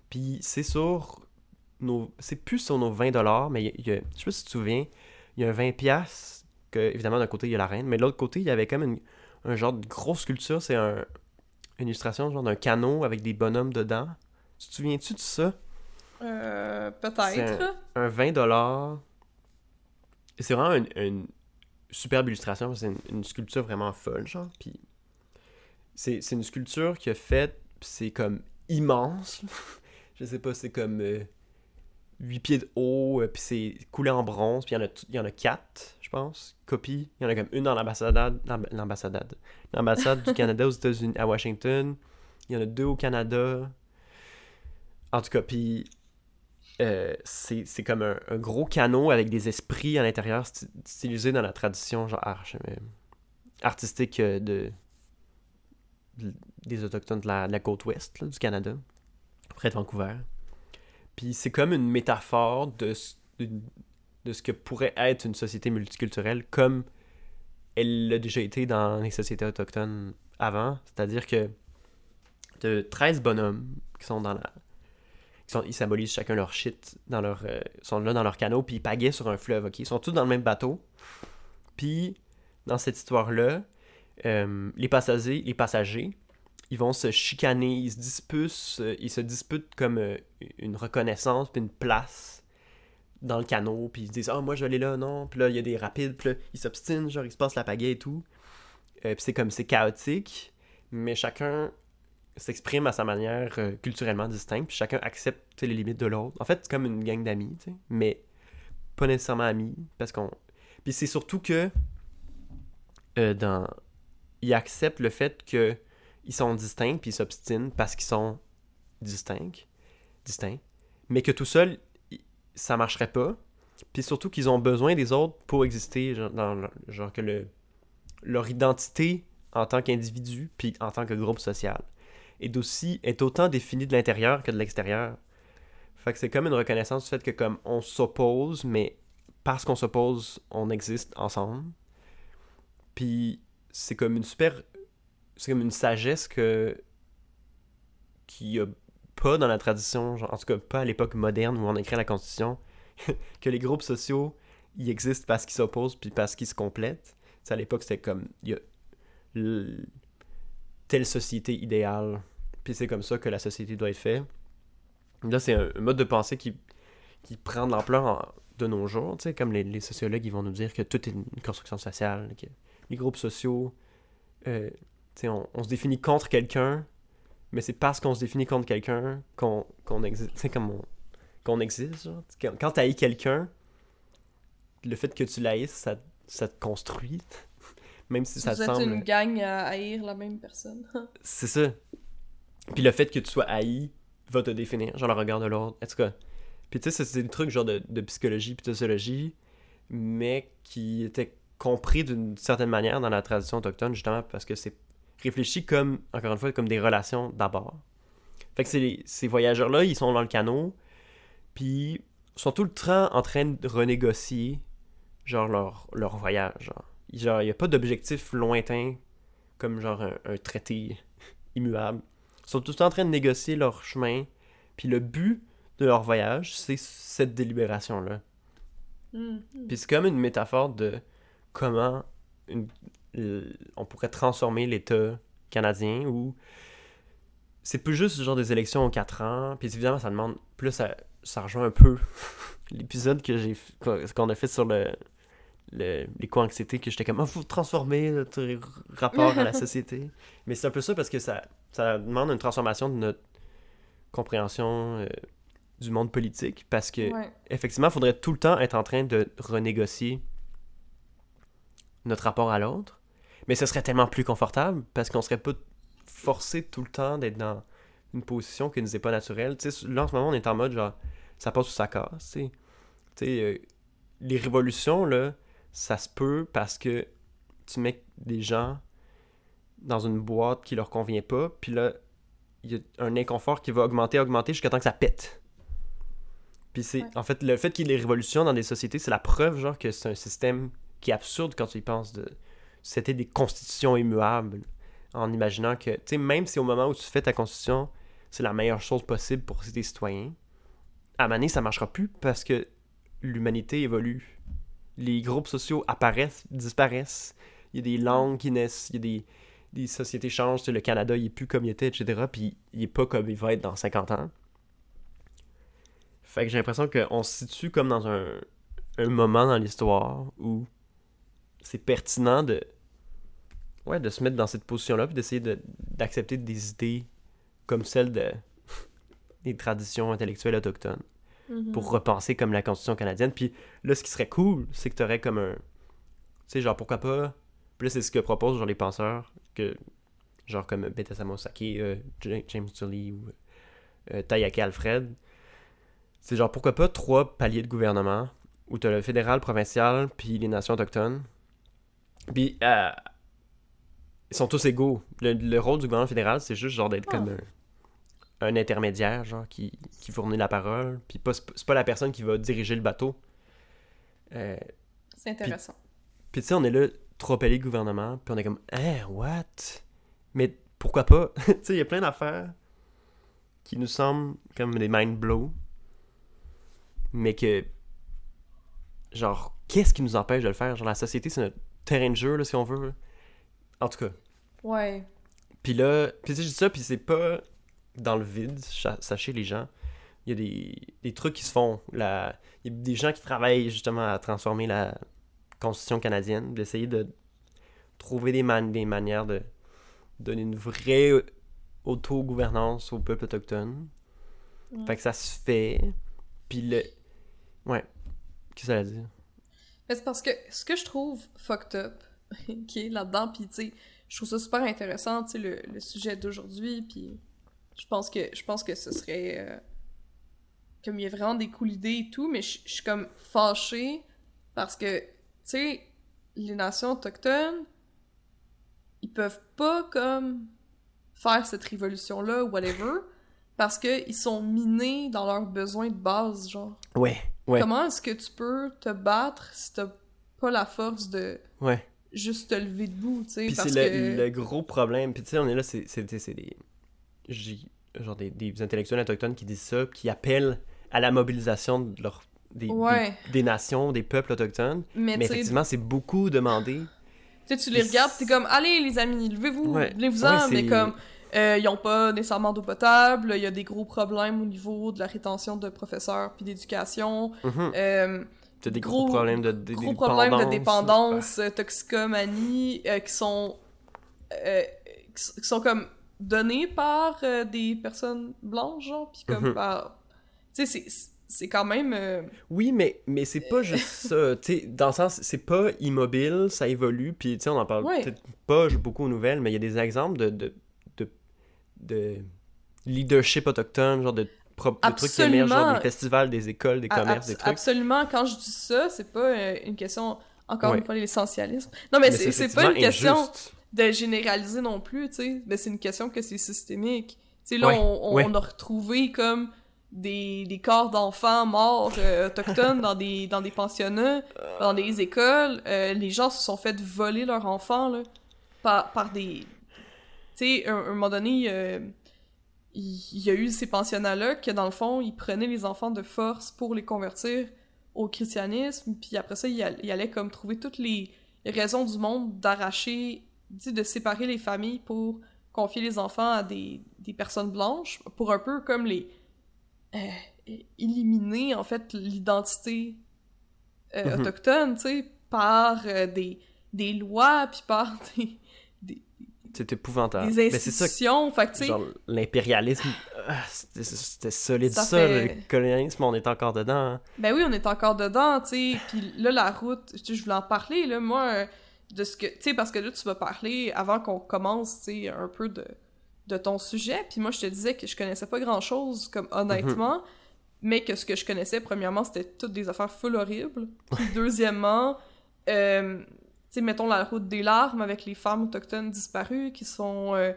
Puis c'est sur nos. C'est plus sur nos 20$, mais il y a- je sais pas si tu te souviens, il y a un 20$, que évidemment d'un côté il y a la reine, mais de l'autre côté il y avait comme une, un genre de grosse sculpture, c'est un, une illustration genre d'un canot avec des bonhommes dedans. Tu te souviens-tu de ça? Euh, peut-être. un 20$. Et c'est vraiment une, une superbe illustration. C'est une, une sculpture vraiment folle, genre. Puis c'est c'est une sculpture qui a fait. C'est comme immense. *laughs* Je sais pas, c'est comme 8 pieds de haut. euh, Puis c'est coulé en bronze. Puis il y en a y en a 4, je pense. Copies. Il y en a comme une dans l'ambassade. L'ambassade. L'ambassade du *laughs* Canada aux États-Unis, à Washington. Il y en a deux au Canada. En tout cas, puis euh, c'est comme un, gros canot avec des esprits à l'intérieur stylisés dans la tradition genre artistique euh, de, de- des autochtones de la, côte ouest du Canada, près de Vancouver. Puis c'est comme une métaphore de, de ce que pourrait être une société multiculturelle comme elle l'a déjà été dans les sociétés autochtones avant, c'est-à-dire que de 13 bonhommes qui sont dans la ils, symbolisent chacun leur shit dans leur euh, sont là dans leur canot puis ils pagaient sur un fleuve ok? Ils sont tous dans le même bateau. Puis dans cette histoire là les passagers les passagers ils vont se chicaner ils se disputent euh, ils se disputent comme euh, une reconnaissance puis une place dans le canot puis ils se disent ah moi je vais aller là non puis là il y a des rapides puis là ils s'obstinent genre ils se passent la pagaie et tout. Euh, puis c'est comme c'est chaotique mais chacun s'exprime à sa manière euh, culturellement distincte, puis chacun accepte les limites de l'autre. En fait, c'est comme une gang d'amis, mais pas nécessairement amis, parce qu'on... Puis c'est surtout que euh, dans... ils acceptent le fait que ils sont distincts, puis ils s'obstinent parce qu'ils sont distincts, distincts, mais que tout seul, ça marcherait pas, puis surtout qu'ils ont besoin des autres pour exister, genre, dans le- genre que le, leur identité en tant qu'individu, puis en tant que groupe social est aussi est autant définie de l'intérieur que de l'extérieur. Fait que c'est comme une reconnaissance du fait que comme on s'oppose, mais parce qu'on s'oppose, on existe ensemble. Puis c'est comme une super c'est comme une sagesse que qu'il y a pas dans la tradition, genre, en tout cas pas à l'époque moderne où on écrit la constitution, *laughs* que les groupes sociaux ils existent parce qu'ils s'opposent puis parce qu'ils se complètent. C'est à l'époque c'était comme il y a telle société idéale puis c'est comme ça que la société doit être faite. Là, c'est un, mode de pensée qui, qui prend de l'ampleur de nos jours, tu sais, comme les, les sociologues, ils vont nous dire que tout est une construction sociale, que les groupes sociaux, euh, tu sais, on, on se définit contre quelqu'un, mais c'est parce qu'on se définit contre quelqu'un qu'on qu'on existe, tu comme on- qu'on existe, genre. Quand, quand t'haïs quelqu'un, le fait que tu l'haïsses, ça, ça te construit, *laughs* même si ça vous te êtes semble... une gang à haïr la même personne. *laughs* C'est ça. Puis le fait que tu sois haï va te définir, genre le regard de l'autre, en tout cas. Puis tu sais, c'est des trucs genre de, de psychologie puis de sociologie, mais qui étaient compris d'une certaine manière dans la tradition autochtone, justement parce que c'est réfléchi comme, encore une fois, comme des relations d'abord. Fait que ces voyageurs-là, ils sont dans le canot, puis sont tout le temps en train de renégocier, genre, leur, leur voyage. Genre, il n'y a pas d'objectif lointain, comme genre un, un traité immuable. Sont tout le temps en train de négocier leur chemin, puis le but de leur voyage, c'est cette délibération-là. Mhm. Puis c'est comme une métaphore de comment une- on pourrait transformer l'État canadien où c'est plus juste genre des élections aux 4 ans. Puis évidemment, ça demande. Plus ça, ça rejoint un peu *laughs* l'épisode que j'ai qu'on- a fait sur le, le l'éco-anxiété que j'étais comme ah faut transformer notre rapport à la *laughs* société. Mais c'est un peu ça parce que ça, ça demande une transformation de notre compréhension euh, du monde politique parce que Ouais. effectivement, il faudrait tout le temps être en train de renégocier notre rapport à l'autre. Mais ce serait tellement plus confortable parce qu'on serait pas forcé tout le temps d'être dans une position qui nous est pas naturelle. Tu sais, là, en ce moment, on est en mode genre, ça passe ou ça casse. Tu sais, Tu sais, euh, les révolutions, là, ça se peut parce que tu mets des gens dans une boîte qui leur convient pas, puis là, il y a un inconfort qui va augmenter, augmenter jusqu'à temps que ça pète. Puis c'est, Ouais. en fait, le fait qu'il y ait des révolutions dans des sociétés, c'est la preuve, genre, que c'est un système qui est absurde quand tu y penses. De... C'était des constitutions immuables, en imaginant que, tu sais, même si au moment où tu fais ta constitution, c'est la meilleure chose possible pour tes citoyens, à donné, ça marchera plus parce que l'humanité évolue. Les groupes sociaux apparaissent, disparaissent. Il y a des langues qui naissent, il y a des, des sociétés changent. Le Canada, il est plus comme il était, etc. Puis il est pas comme il va être dans 50 ans. Fait que j'ai l'impression qu'on se situe comme dans un, un moment dans l'histoire où c'est pertinent de ouais de se mettre dans cette position-là puis d'essayer de- d'accepter des idées comme celles de *laughs* des traditions intellectuelles autochtones Mhm. pour repenser comme la Constitution canadienne. Puis là, ce qui serait cool, c'est que tu aurais comme un. Tu sais, genre, pourquoi pas. Puis là, c'est ce que proposent genre, les penseurs, que, genre comme Beta Samosaki, euh, Ja- James Tully ou euh, Tayaki Alfred. C'est genre, pourquoi pas trois paliers de gouvernement où tu as le fédéral, provincial, puis les nations autochtones. Puis, euh, ils sont tous égaux. Le, le rôle du gouvernement fédéral, c'est juste genre d'être Ah. comme un, un intermédiaire, genre, qui, qui fournit la parole. Puis pas, c'est pas la personne qui va diriger le bateau. Euh, C'est intéressant. puis tu sais, on est là, trois paliers de gouvernement, puis on est comme, hein, what? Mais pourquoi pas? *laughs* tu sais, il y a plein d'affaires qui nous semblent comme des mind blow, mais que, genre, qu'est-ce qui nous empêche de le faire? Genre, la société, c'est notre terrain de jeu, là, si on veut. là. En tout cas. Ouais. Puis là, puis tu sais, je dis ça, puis c'est pas dans le vide, sachez les gens. Il y a des, des trucs qui se font. La... Il y a des gens qui travaillent justement à transformer la Constitution canadienne, d'essayer de trouver des, man- des manières de donner une vraie autogouvernance au peuple autochtone. Mm. Fait que ça se fait. Puis le. Ouais. Qu'est-ce que ça veut dire? Mais c'est parce que ce que je trouve fucked up, *laughs* qui est là-dedans, puis tu sais, je trouve ça super intéressant, tu sais, le, le sujet d'aujourd'hui, puis je pense que je pense que ce serait euh, comme il y a vraiment des cool idées et tout, mais je suis comme fâchée parce que sais, les nations autochtones, ils peuvent pas comme faire cette révolution là ou whatever parce que ils sont minés dans leurs besoins de base, genre. Ouais. Ouais. Comment est-ce que tu peux te battre si t'as pas la force de Ouais. juste te lever debout, tu sais, Puis c'est que... le, gros problème. Puis tu sais, on est là, c'est des. Genre des, des intellectuels autochtones qui disent ça, qui appellent à la mobilisation de leur, des, des- Ouais. des, nations, des peuples autochtones. Mais, effectivement, c'est beaucoup demandé. tu tu les regardes, c'est- t'es comme, allez les amis, levez-vous, Ouais. levez-vous-en, Ouais, mais comme, euh, ils ont pas nécessairement d'eau potable, il y a des gros problèmes au niveau de la rétention de professeurs puis d'éducation, euh, T'as des gros, Gros- problèmes de, de gros problèmes de dépendance. euh, toxicomanie, euh, qui sont... qui sont comme donnés par des personnes blanches, genre, puis comme Mhm. par... Tu sais, c'est- c'est quand même... euh, Oui, mais, mais c'est pas juste ça. Tu sais, dans le sens, c'est pas immobile, ça évolue, puis tu sais, on en parle Ouais. peut-être pas beaucoup aux nouvelles, mais il y a des exemples de, de, de, de leadership autochtone, genre de, trucs qui émergent, genre des festivals, des écoles, des commerces, abs- des trucs. Absolument, quand je dis ça, c'est pas euh, une question... Encore Ouais. une fois, l'essentialisme. Non, mais, c'est c'est pas une question injuste. de généraliser non plus, tu sais. Mais c'est une question que c'est systémique. Tu sais, là, Ouais, on, a retrouvé comme des, corps d'enfants morts euh, autochtones dans des, dans des pensionnats, dans des écoles. Euh, les gens se sont fait voler leurs enfants, là, par, par des... Tu sais, un, un moment donné, euh, il y a eu ces pensionnats-là que, dans le fond, ils prenaient les enfants de force pour les convertir au christianisme, puis après ça, il, il allait comme trouver toutes les raisons du monde d'arracher, de séparer les familles pour confier les enfants à des, des personnes blanches, pour un peu comme les... euh, éliminer, en fait, l'identité euh, Mhm. autochtone, tu sais, par euh, des, des lois, puis par *laughs* des, des, C'est épouvantable. des Mais c'est ça, institutions, fait que, tu sais... genre l'impérialisme, ah, c'était solide Ça ça, fait- le colonialisme, on est encore dedans. hein. Ben oui, on est encore dedans, tu sais. Puis là, la route, je voulais en parler, là, moi, de ce que... Tu sais, parce que là, tu vas parler, avant qu'on commence, tu sais, un peu de, de ton sujet. Puis moi, je te disais que je connaissais pas grand-chose, comme honnêtement, mais que ce que je connaissais, premièrement, c'était toutes des affaires full horribles. Puis deuxièmement, euh, tu sais, mettons la route des larmes avec les femmes autochtones disparues qui sont... euh,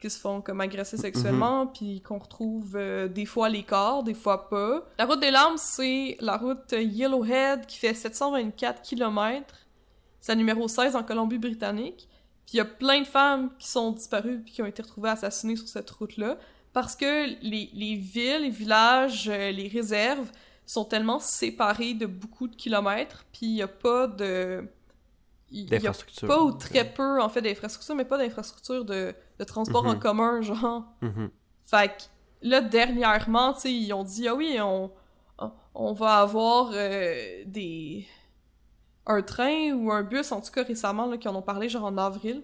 qui se font comme agresser sexuellement, puis qu'on retrouve euh, des fois les corps, des fois pas. La route des larmes, c'est la route Yellowhead qui fait 724 km. C'est la numéro 16 en Colombie-Britannique. Puis il y a plein de femmes qui sont disparues puis qui ont été retrouvées assassinées sur cette route-là parce que les, les villes, les villages, euh, les réserves sont tellement séparés de beaucoup de kilomètres, puis il y a pas de... il y a pas ou très peu, en fait, d'infrastructures, mais pas d'infrastructures de, de transport en Mhm. commun, genre. Mhm. Fait que là, dernièrement, tu sais, ils ont dit, ah oui, on, on va avoir euh, des... un train ou un bus, en tout cas récemment, là, qui en ont parlé, genre en avril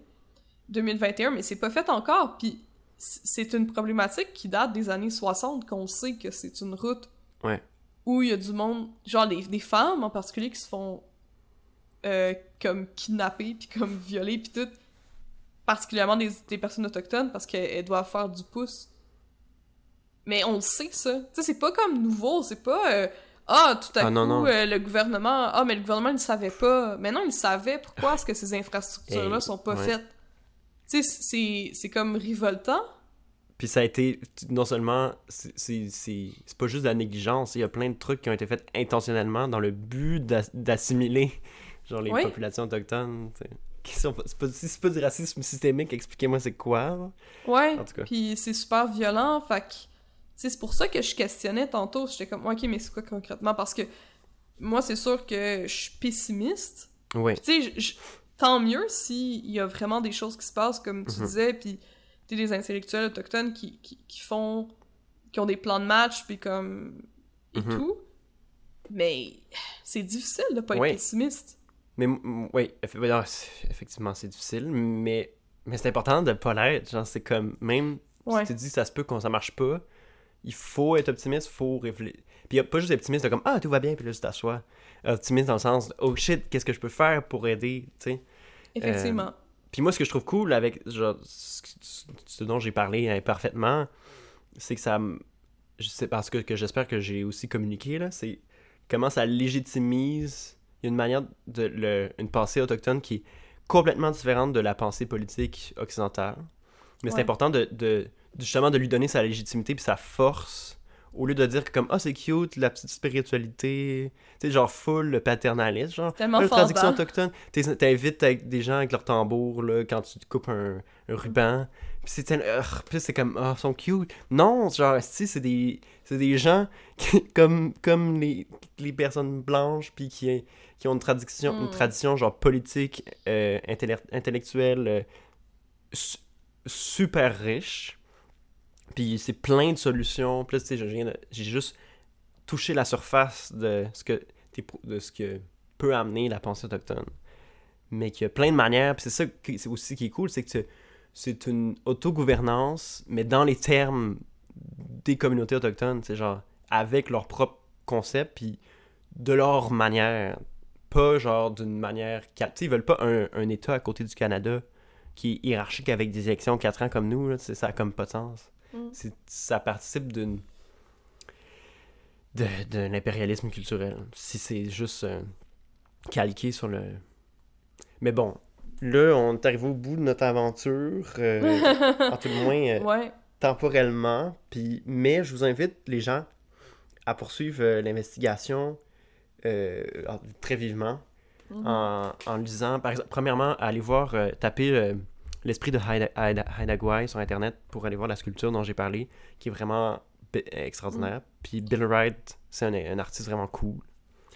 2021, mais c'est pas fait encore, puis c'est une problématique qui date des années 60, qu'on sait que c'est une route Ouais. où il y a du monde, genre des, des femmes en particulier, qui se font euh, comme kidnapper, puis comme violer, puis tout, particulièrement des, des personnes autochtones, parce qu'elles doivent faire du pouce. Mais on le sait, ça. Tu sais, c'est pas comme nouveau, c'est pas... euh, ah, tout à Ah, coup, non, non. euh, le gouvernement... Ah, mais le gouvernement, il ne savait pas. Mais non, il savait. Pourquoi est-ce que ces infrastructures-là Hey, sont pas ouais. faites? Tu sais, c'est comme révoltant. Puis ça a été, non seulement, c'est- pas juste de la négligence, il y a plein de trucs qui ont été faits intentionnellement dans le but d'a- d'assimiler, genre, les Oui. populations autochtones, pas- C'est pas, si c'est pas du racisme systémique, expliquez-moi c'est quoi, là. Ouais, En tout cas. puis c'est super violent, fait c'est pour ça que je questionnais tantôt, j'étais comme, ok, mais c'est quoi concrètement? Parce que moi, c'est sûr que je suis pessimiste. Puis, tu sais, tant mieux s'il y a vraiment des choses qui se passent, comme tu Mhm. disais, puis tu des intellectuels autochtones qui, qui, qui font... qui ont des plans de match, puis comme... et Mhm. tout. Mais c'est difficile de pas être pessimiste. Mais oui, ben c'est- effectivement, c'est difficile, mais, mais c'est important de pas l'être. Genre, c'est comme, même Ouais. si tu dis que ça se peut qu'on ça marche pas, il faut être optimiste, faut réfléchir. Puis pas juste optimiste de comme, ah, tout va bien, puis là, tu t'assois. Optimiste dans le sens, oh shit, qu'est-ce que je peux faire pour aider, tu sais? Effectivement. Puis moi, ce que je trouve cool avec genre, ce, dont j'ai parlé hein, parfaitement, c'est que ça sais parce que, que j'espère que j'ai aussi communiqué, là, c'est comment ça légitimise. Il y a une manière de. Le, une pensée autochtone qui est complètement différente de la pensée politique occidentale. Mais c'est important de, de- justement de lui donner sa légitimité puis sa force au lieu de dire que comme ah c'est cute la petite spiritualité tu sais genre full le paternalisme genre Tellement la tradition autochtone. T'es- t'invites avec des gens avec leur tambour là quand tu te coupes un, un ruban. Puis c'est comme ah ils sont cute. Non genre si c'est des c'est des gens *laughs* qui- comme comme les, les personnes blanches puis qui qui ont une tradition une Mm. tradition genre politique euh, intellect- intellectuelle euh, su- super riche puis c'est plein de solutions. Tu sais, j'ai juste touché la surface de ce que de ce que peut amener la pensée autochtone. Mais qu'il y a plein de manières. C'est ça qui c'est aussi qui est cool, c'est que c'est une autogouvernance, mais dans les termes des communautés autochtones, c'est genre avec leur propre concept, puis de leur manière, pas genre d'une manière... Ils veulent pas un, un État à côté du Canada qui est hiérarchique avec des élections 4 ans comme nous, là, ça a comme pas de sens. Mm. Ça participe d'une de, de l'impérialisme culturel. Si c'est juste euh, calqué sur le... Mais bon, là, on est arrivé au bout de notre aventure, euh, *laughs* en tout le moins euh, Ouais. temporellement. Puis, mais je vous invite, les gens, à poursuivre l'investigation très vivement Mhm. en, en lisant, par exemple, premièrement, aller voir, taper l'esprit de Haida- sur Internet pour aller voir la sculpture dont j'ai parlé, qui est vraiment extraordinaire. Puis Bill Wright, c'est un, un artiste vraiment cool.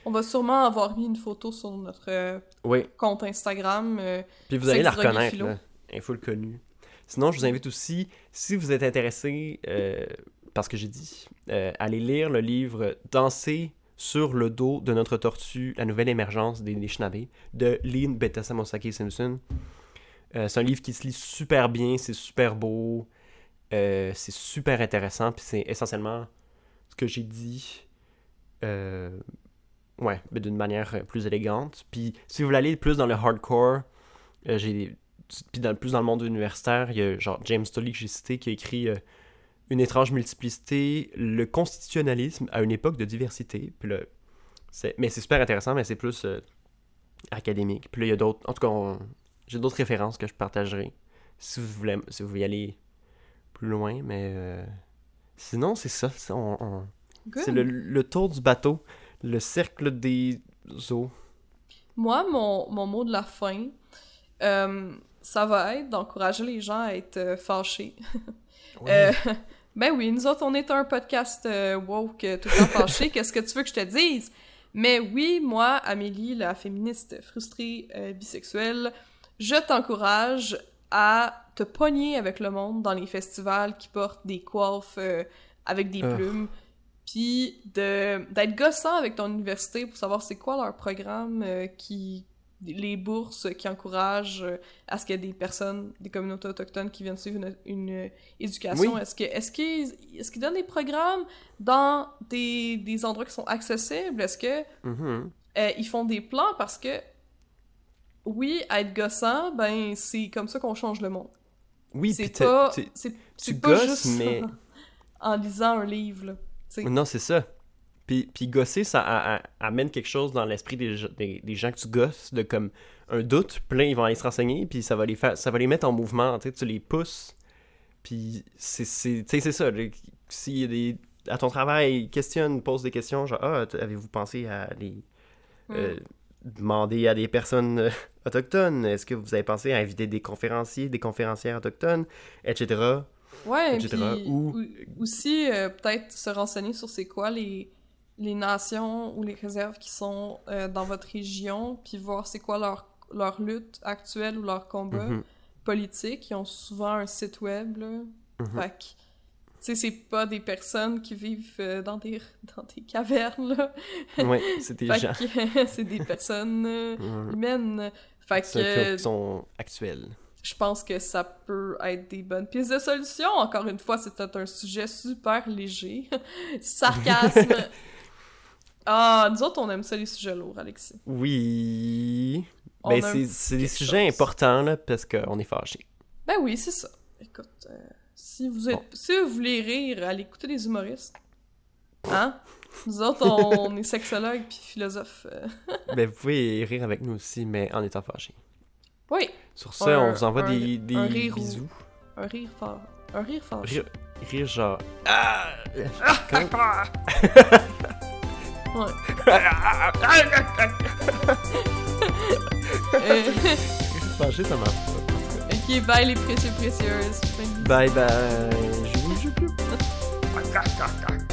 On va sûrement avoir mis une photo sur notre euh, Oui, compte Instagram. euh, puis vous allez la reconnaître, là. Info le connu. Sinon, je vous invite aussi, si vous êtes intéressé, euh, parce que j'ai dit, euh, aller lire le livre Danser sur le dos de notre tortue, la nouvelle émergence des Anishinaabe de Lynn Betasamosake Simpson. Euh, c'est un livre qui se lit super bien, c'est super beau, euh, c'est super intéressant, puis c'est essentiellement ce que j'ai dit, euh, ouais, mais d'une manière plus élégante. Puis si vous voulez aller plus dans le hardcore, j'ai puis dans, plus dans le monde universitaire, il y a genre James Tolley que j'ai cité qui a écrit Une étrange multiplicité, le constitutionnalisme à une époque de diversité. Puis c'est- mais c'est super intéressant, mais c'est plus académique. Puis là, il y a d'autres. En tout cas, on- j'ai d'autres références que je partagerai si vous voulez, si vous voulez aller plus loin. Mais euh, sinon, c'est ça. c'est- on- on- good. c'est le, le tour du bateau, le cercle des eaux. Moi, mon, mon mot de la fin, euh, ça va être d'encourager les gens à être euh, fâchés. *laughs* Euh, ben oui, nous autres, on est un podcast woke, tout le temps fâché. *laughs* Qu'est-ce que tu veux que je te dise? Mais oui, moi, Amélie, la féministe frustrée bisexuelle, je t'encourage à te pogner avec le monde dans les festivals qui portent des coiffes euh, avec des Ugh. plumes, puis de d'être gossant avec ton université pour savoir c'est quoi leur programme euh, qui les bourses qui encouragent euh, à ce qu'il y ait des personnes, des communautés autochtones qui viennent suivre une, une, éducation. Oui. Est-ce que est-ce qu'ils est-ce qu'ils donnent des programmes dans des, des endroits qui sont accessibles? Est-ce que Mhm. euh, ils font des plans parce que oui, être gossant, ben c'est comme ça qu'on change le monde. Oui, c'est pas c'est pas gosses, juste mais- *laughs* en lisant un livre là. Non, c'est ça. Puis, puis gosser, ça a- a- amène quelque chose dans l'esprit des, des, des gens que tu gosses, de comme un doute, là, ils vont aller se renseigner, puis ça va les faire, ça va les mettre en mouvement, tu les pousses. Puis c'est, c'est, tu sais, c'est ça. S'il y a des... À ton travail, questionne, pose des questions, genre, ah, avez-vous pensé à les... euh, demander à des personnes euh, autochtones, est-ce que vous avez pensé à inviter des conférenciers, des conférencières autochtones, etc. Ouais, etc., puis ou- aussi euh, peut-être se renseigner sur c'est quoi les, les nations ou les réserves qui sont euh, dans votre région, puis voir c'est quoi leur, leur lutte actuelle ou leur combat Mhm, politique. Ils ont souvent un site web, là. Fait que, tu sais, c'est pas des personnes qui vivent euh, dans, des, *laughs* dans des cavernes, là. Ouais, c'est *laughs* des gens. *laughs* c'est des personnes euh, humaines. Fait que qui sont actuels. je pense que ça peut être des bonnes pistes de solution. Encore une fois, c'était un sujet super léger. Sarcasme. ah, nous autres, on aime ça, les sujets lourds, Alexis. Oui. Ben, c'est des sujets chose. importants, là, parce qu'on est fâchés. Ben oui, c'est ça. Écoute, euh, si, vous êtes, Bon. si vous voulez rire, allez écouter des humoristes. Hein? Nous autres, on est sexologues puis philosophes. euh. *laughs* ben, vous pouvez rire avec nous aussi, mais en étant fâchés. Oui, Sur ça, Un- on vous envoie un- des, des un rire ou- bisous. un rire fort. Un rire fort. Rire, rire genre... Ah! *laughs* Ouais. Euh, *laughs* Rire fâché, ça marche pas. Ok, bye les précieux précieuses. Bye bye. Jou, jou, jou.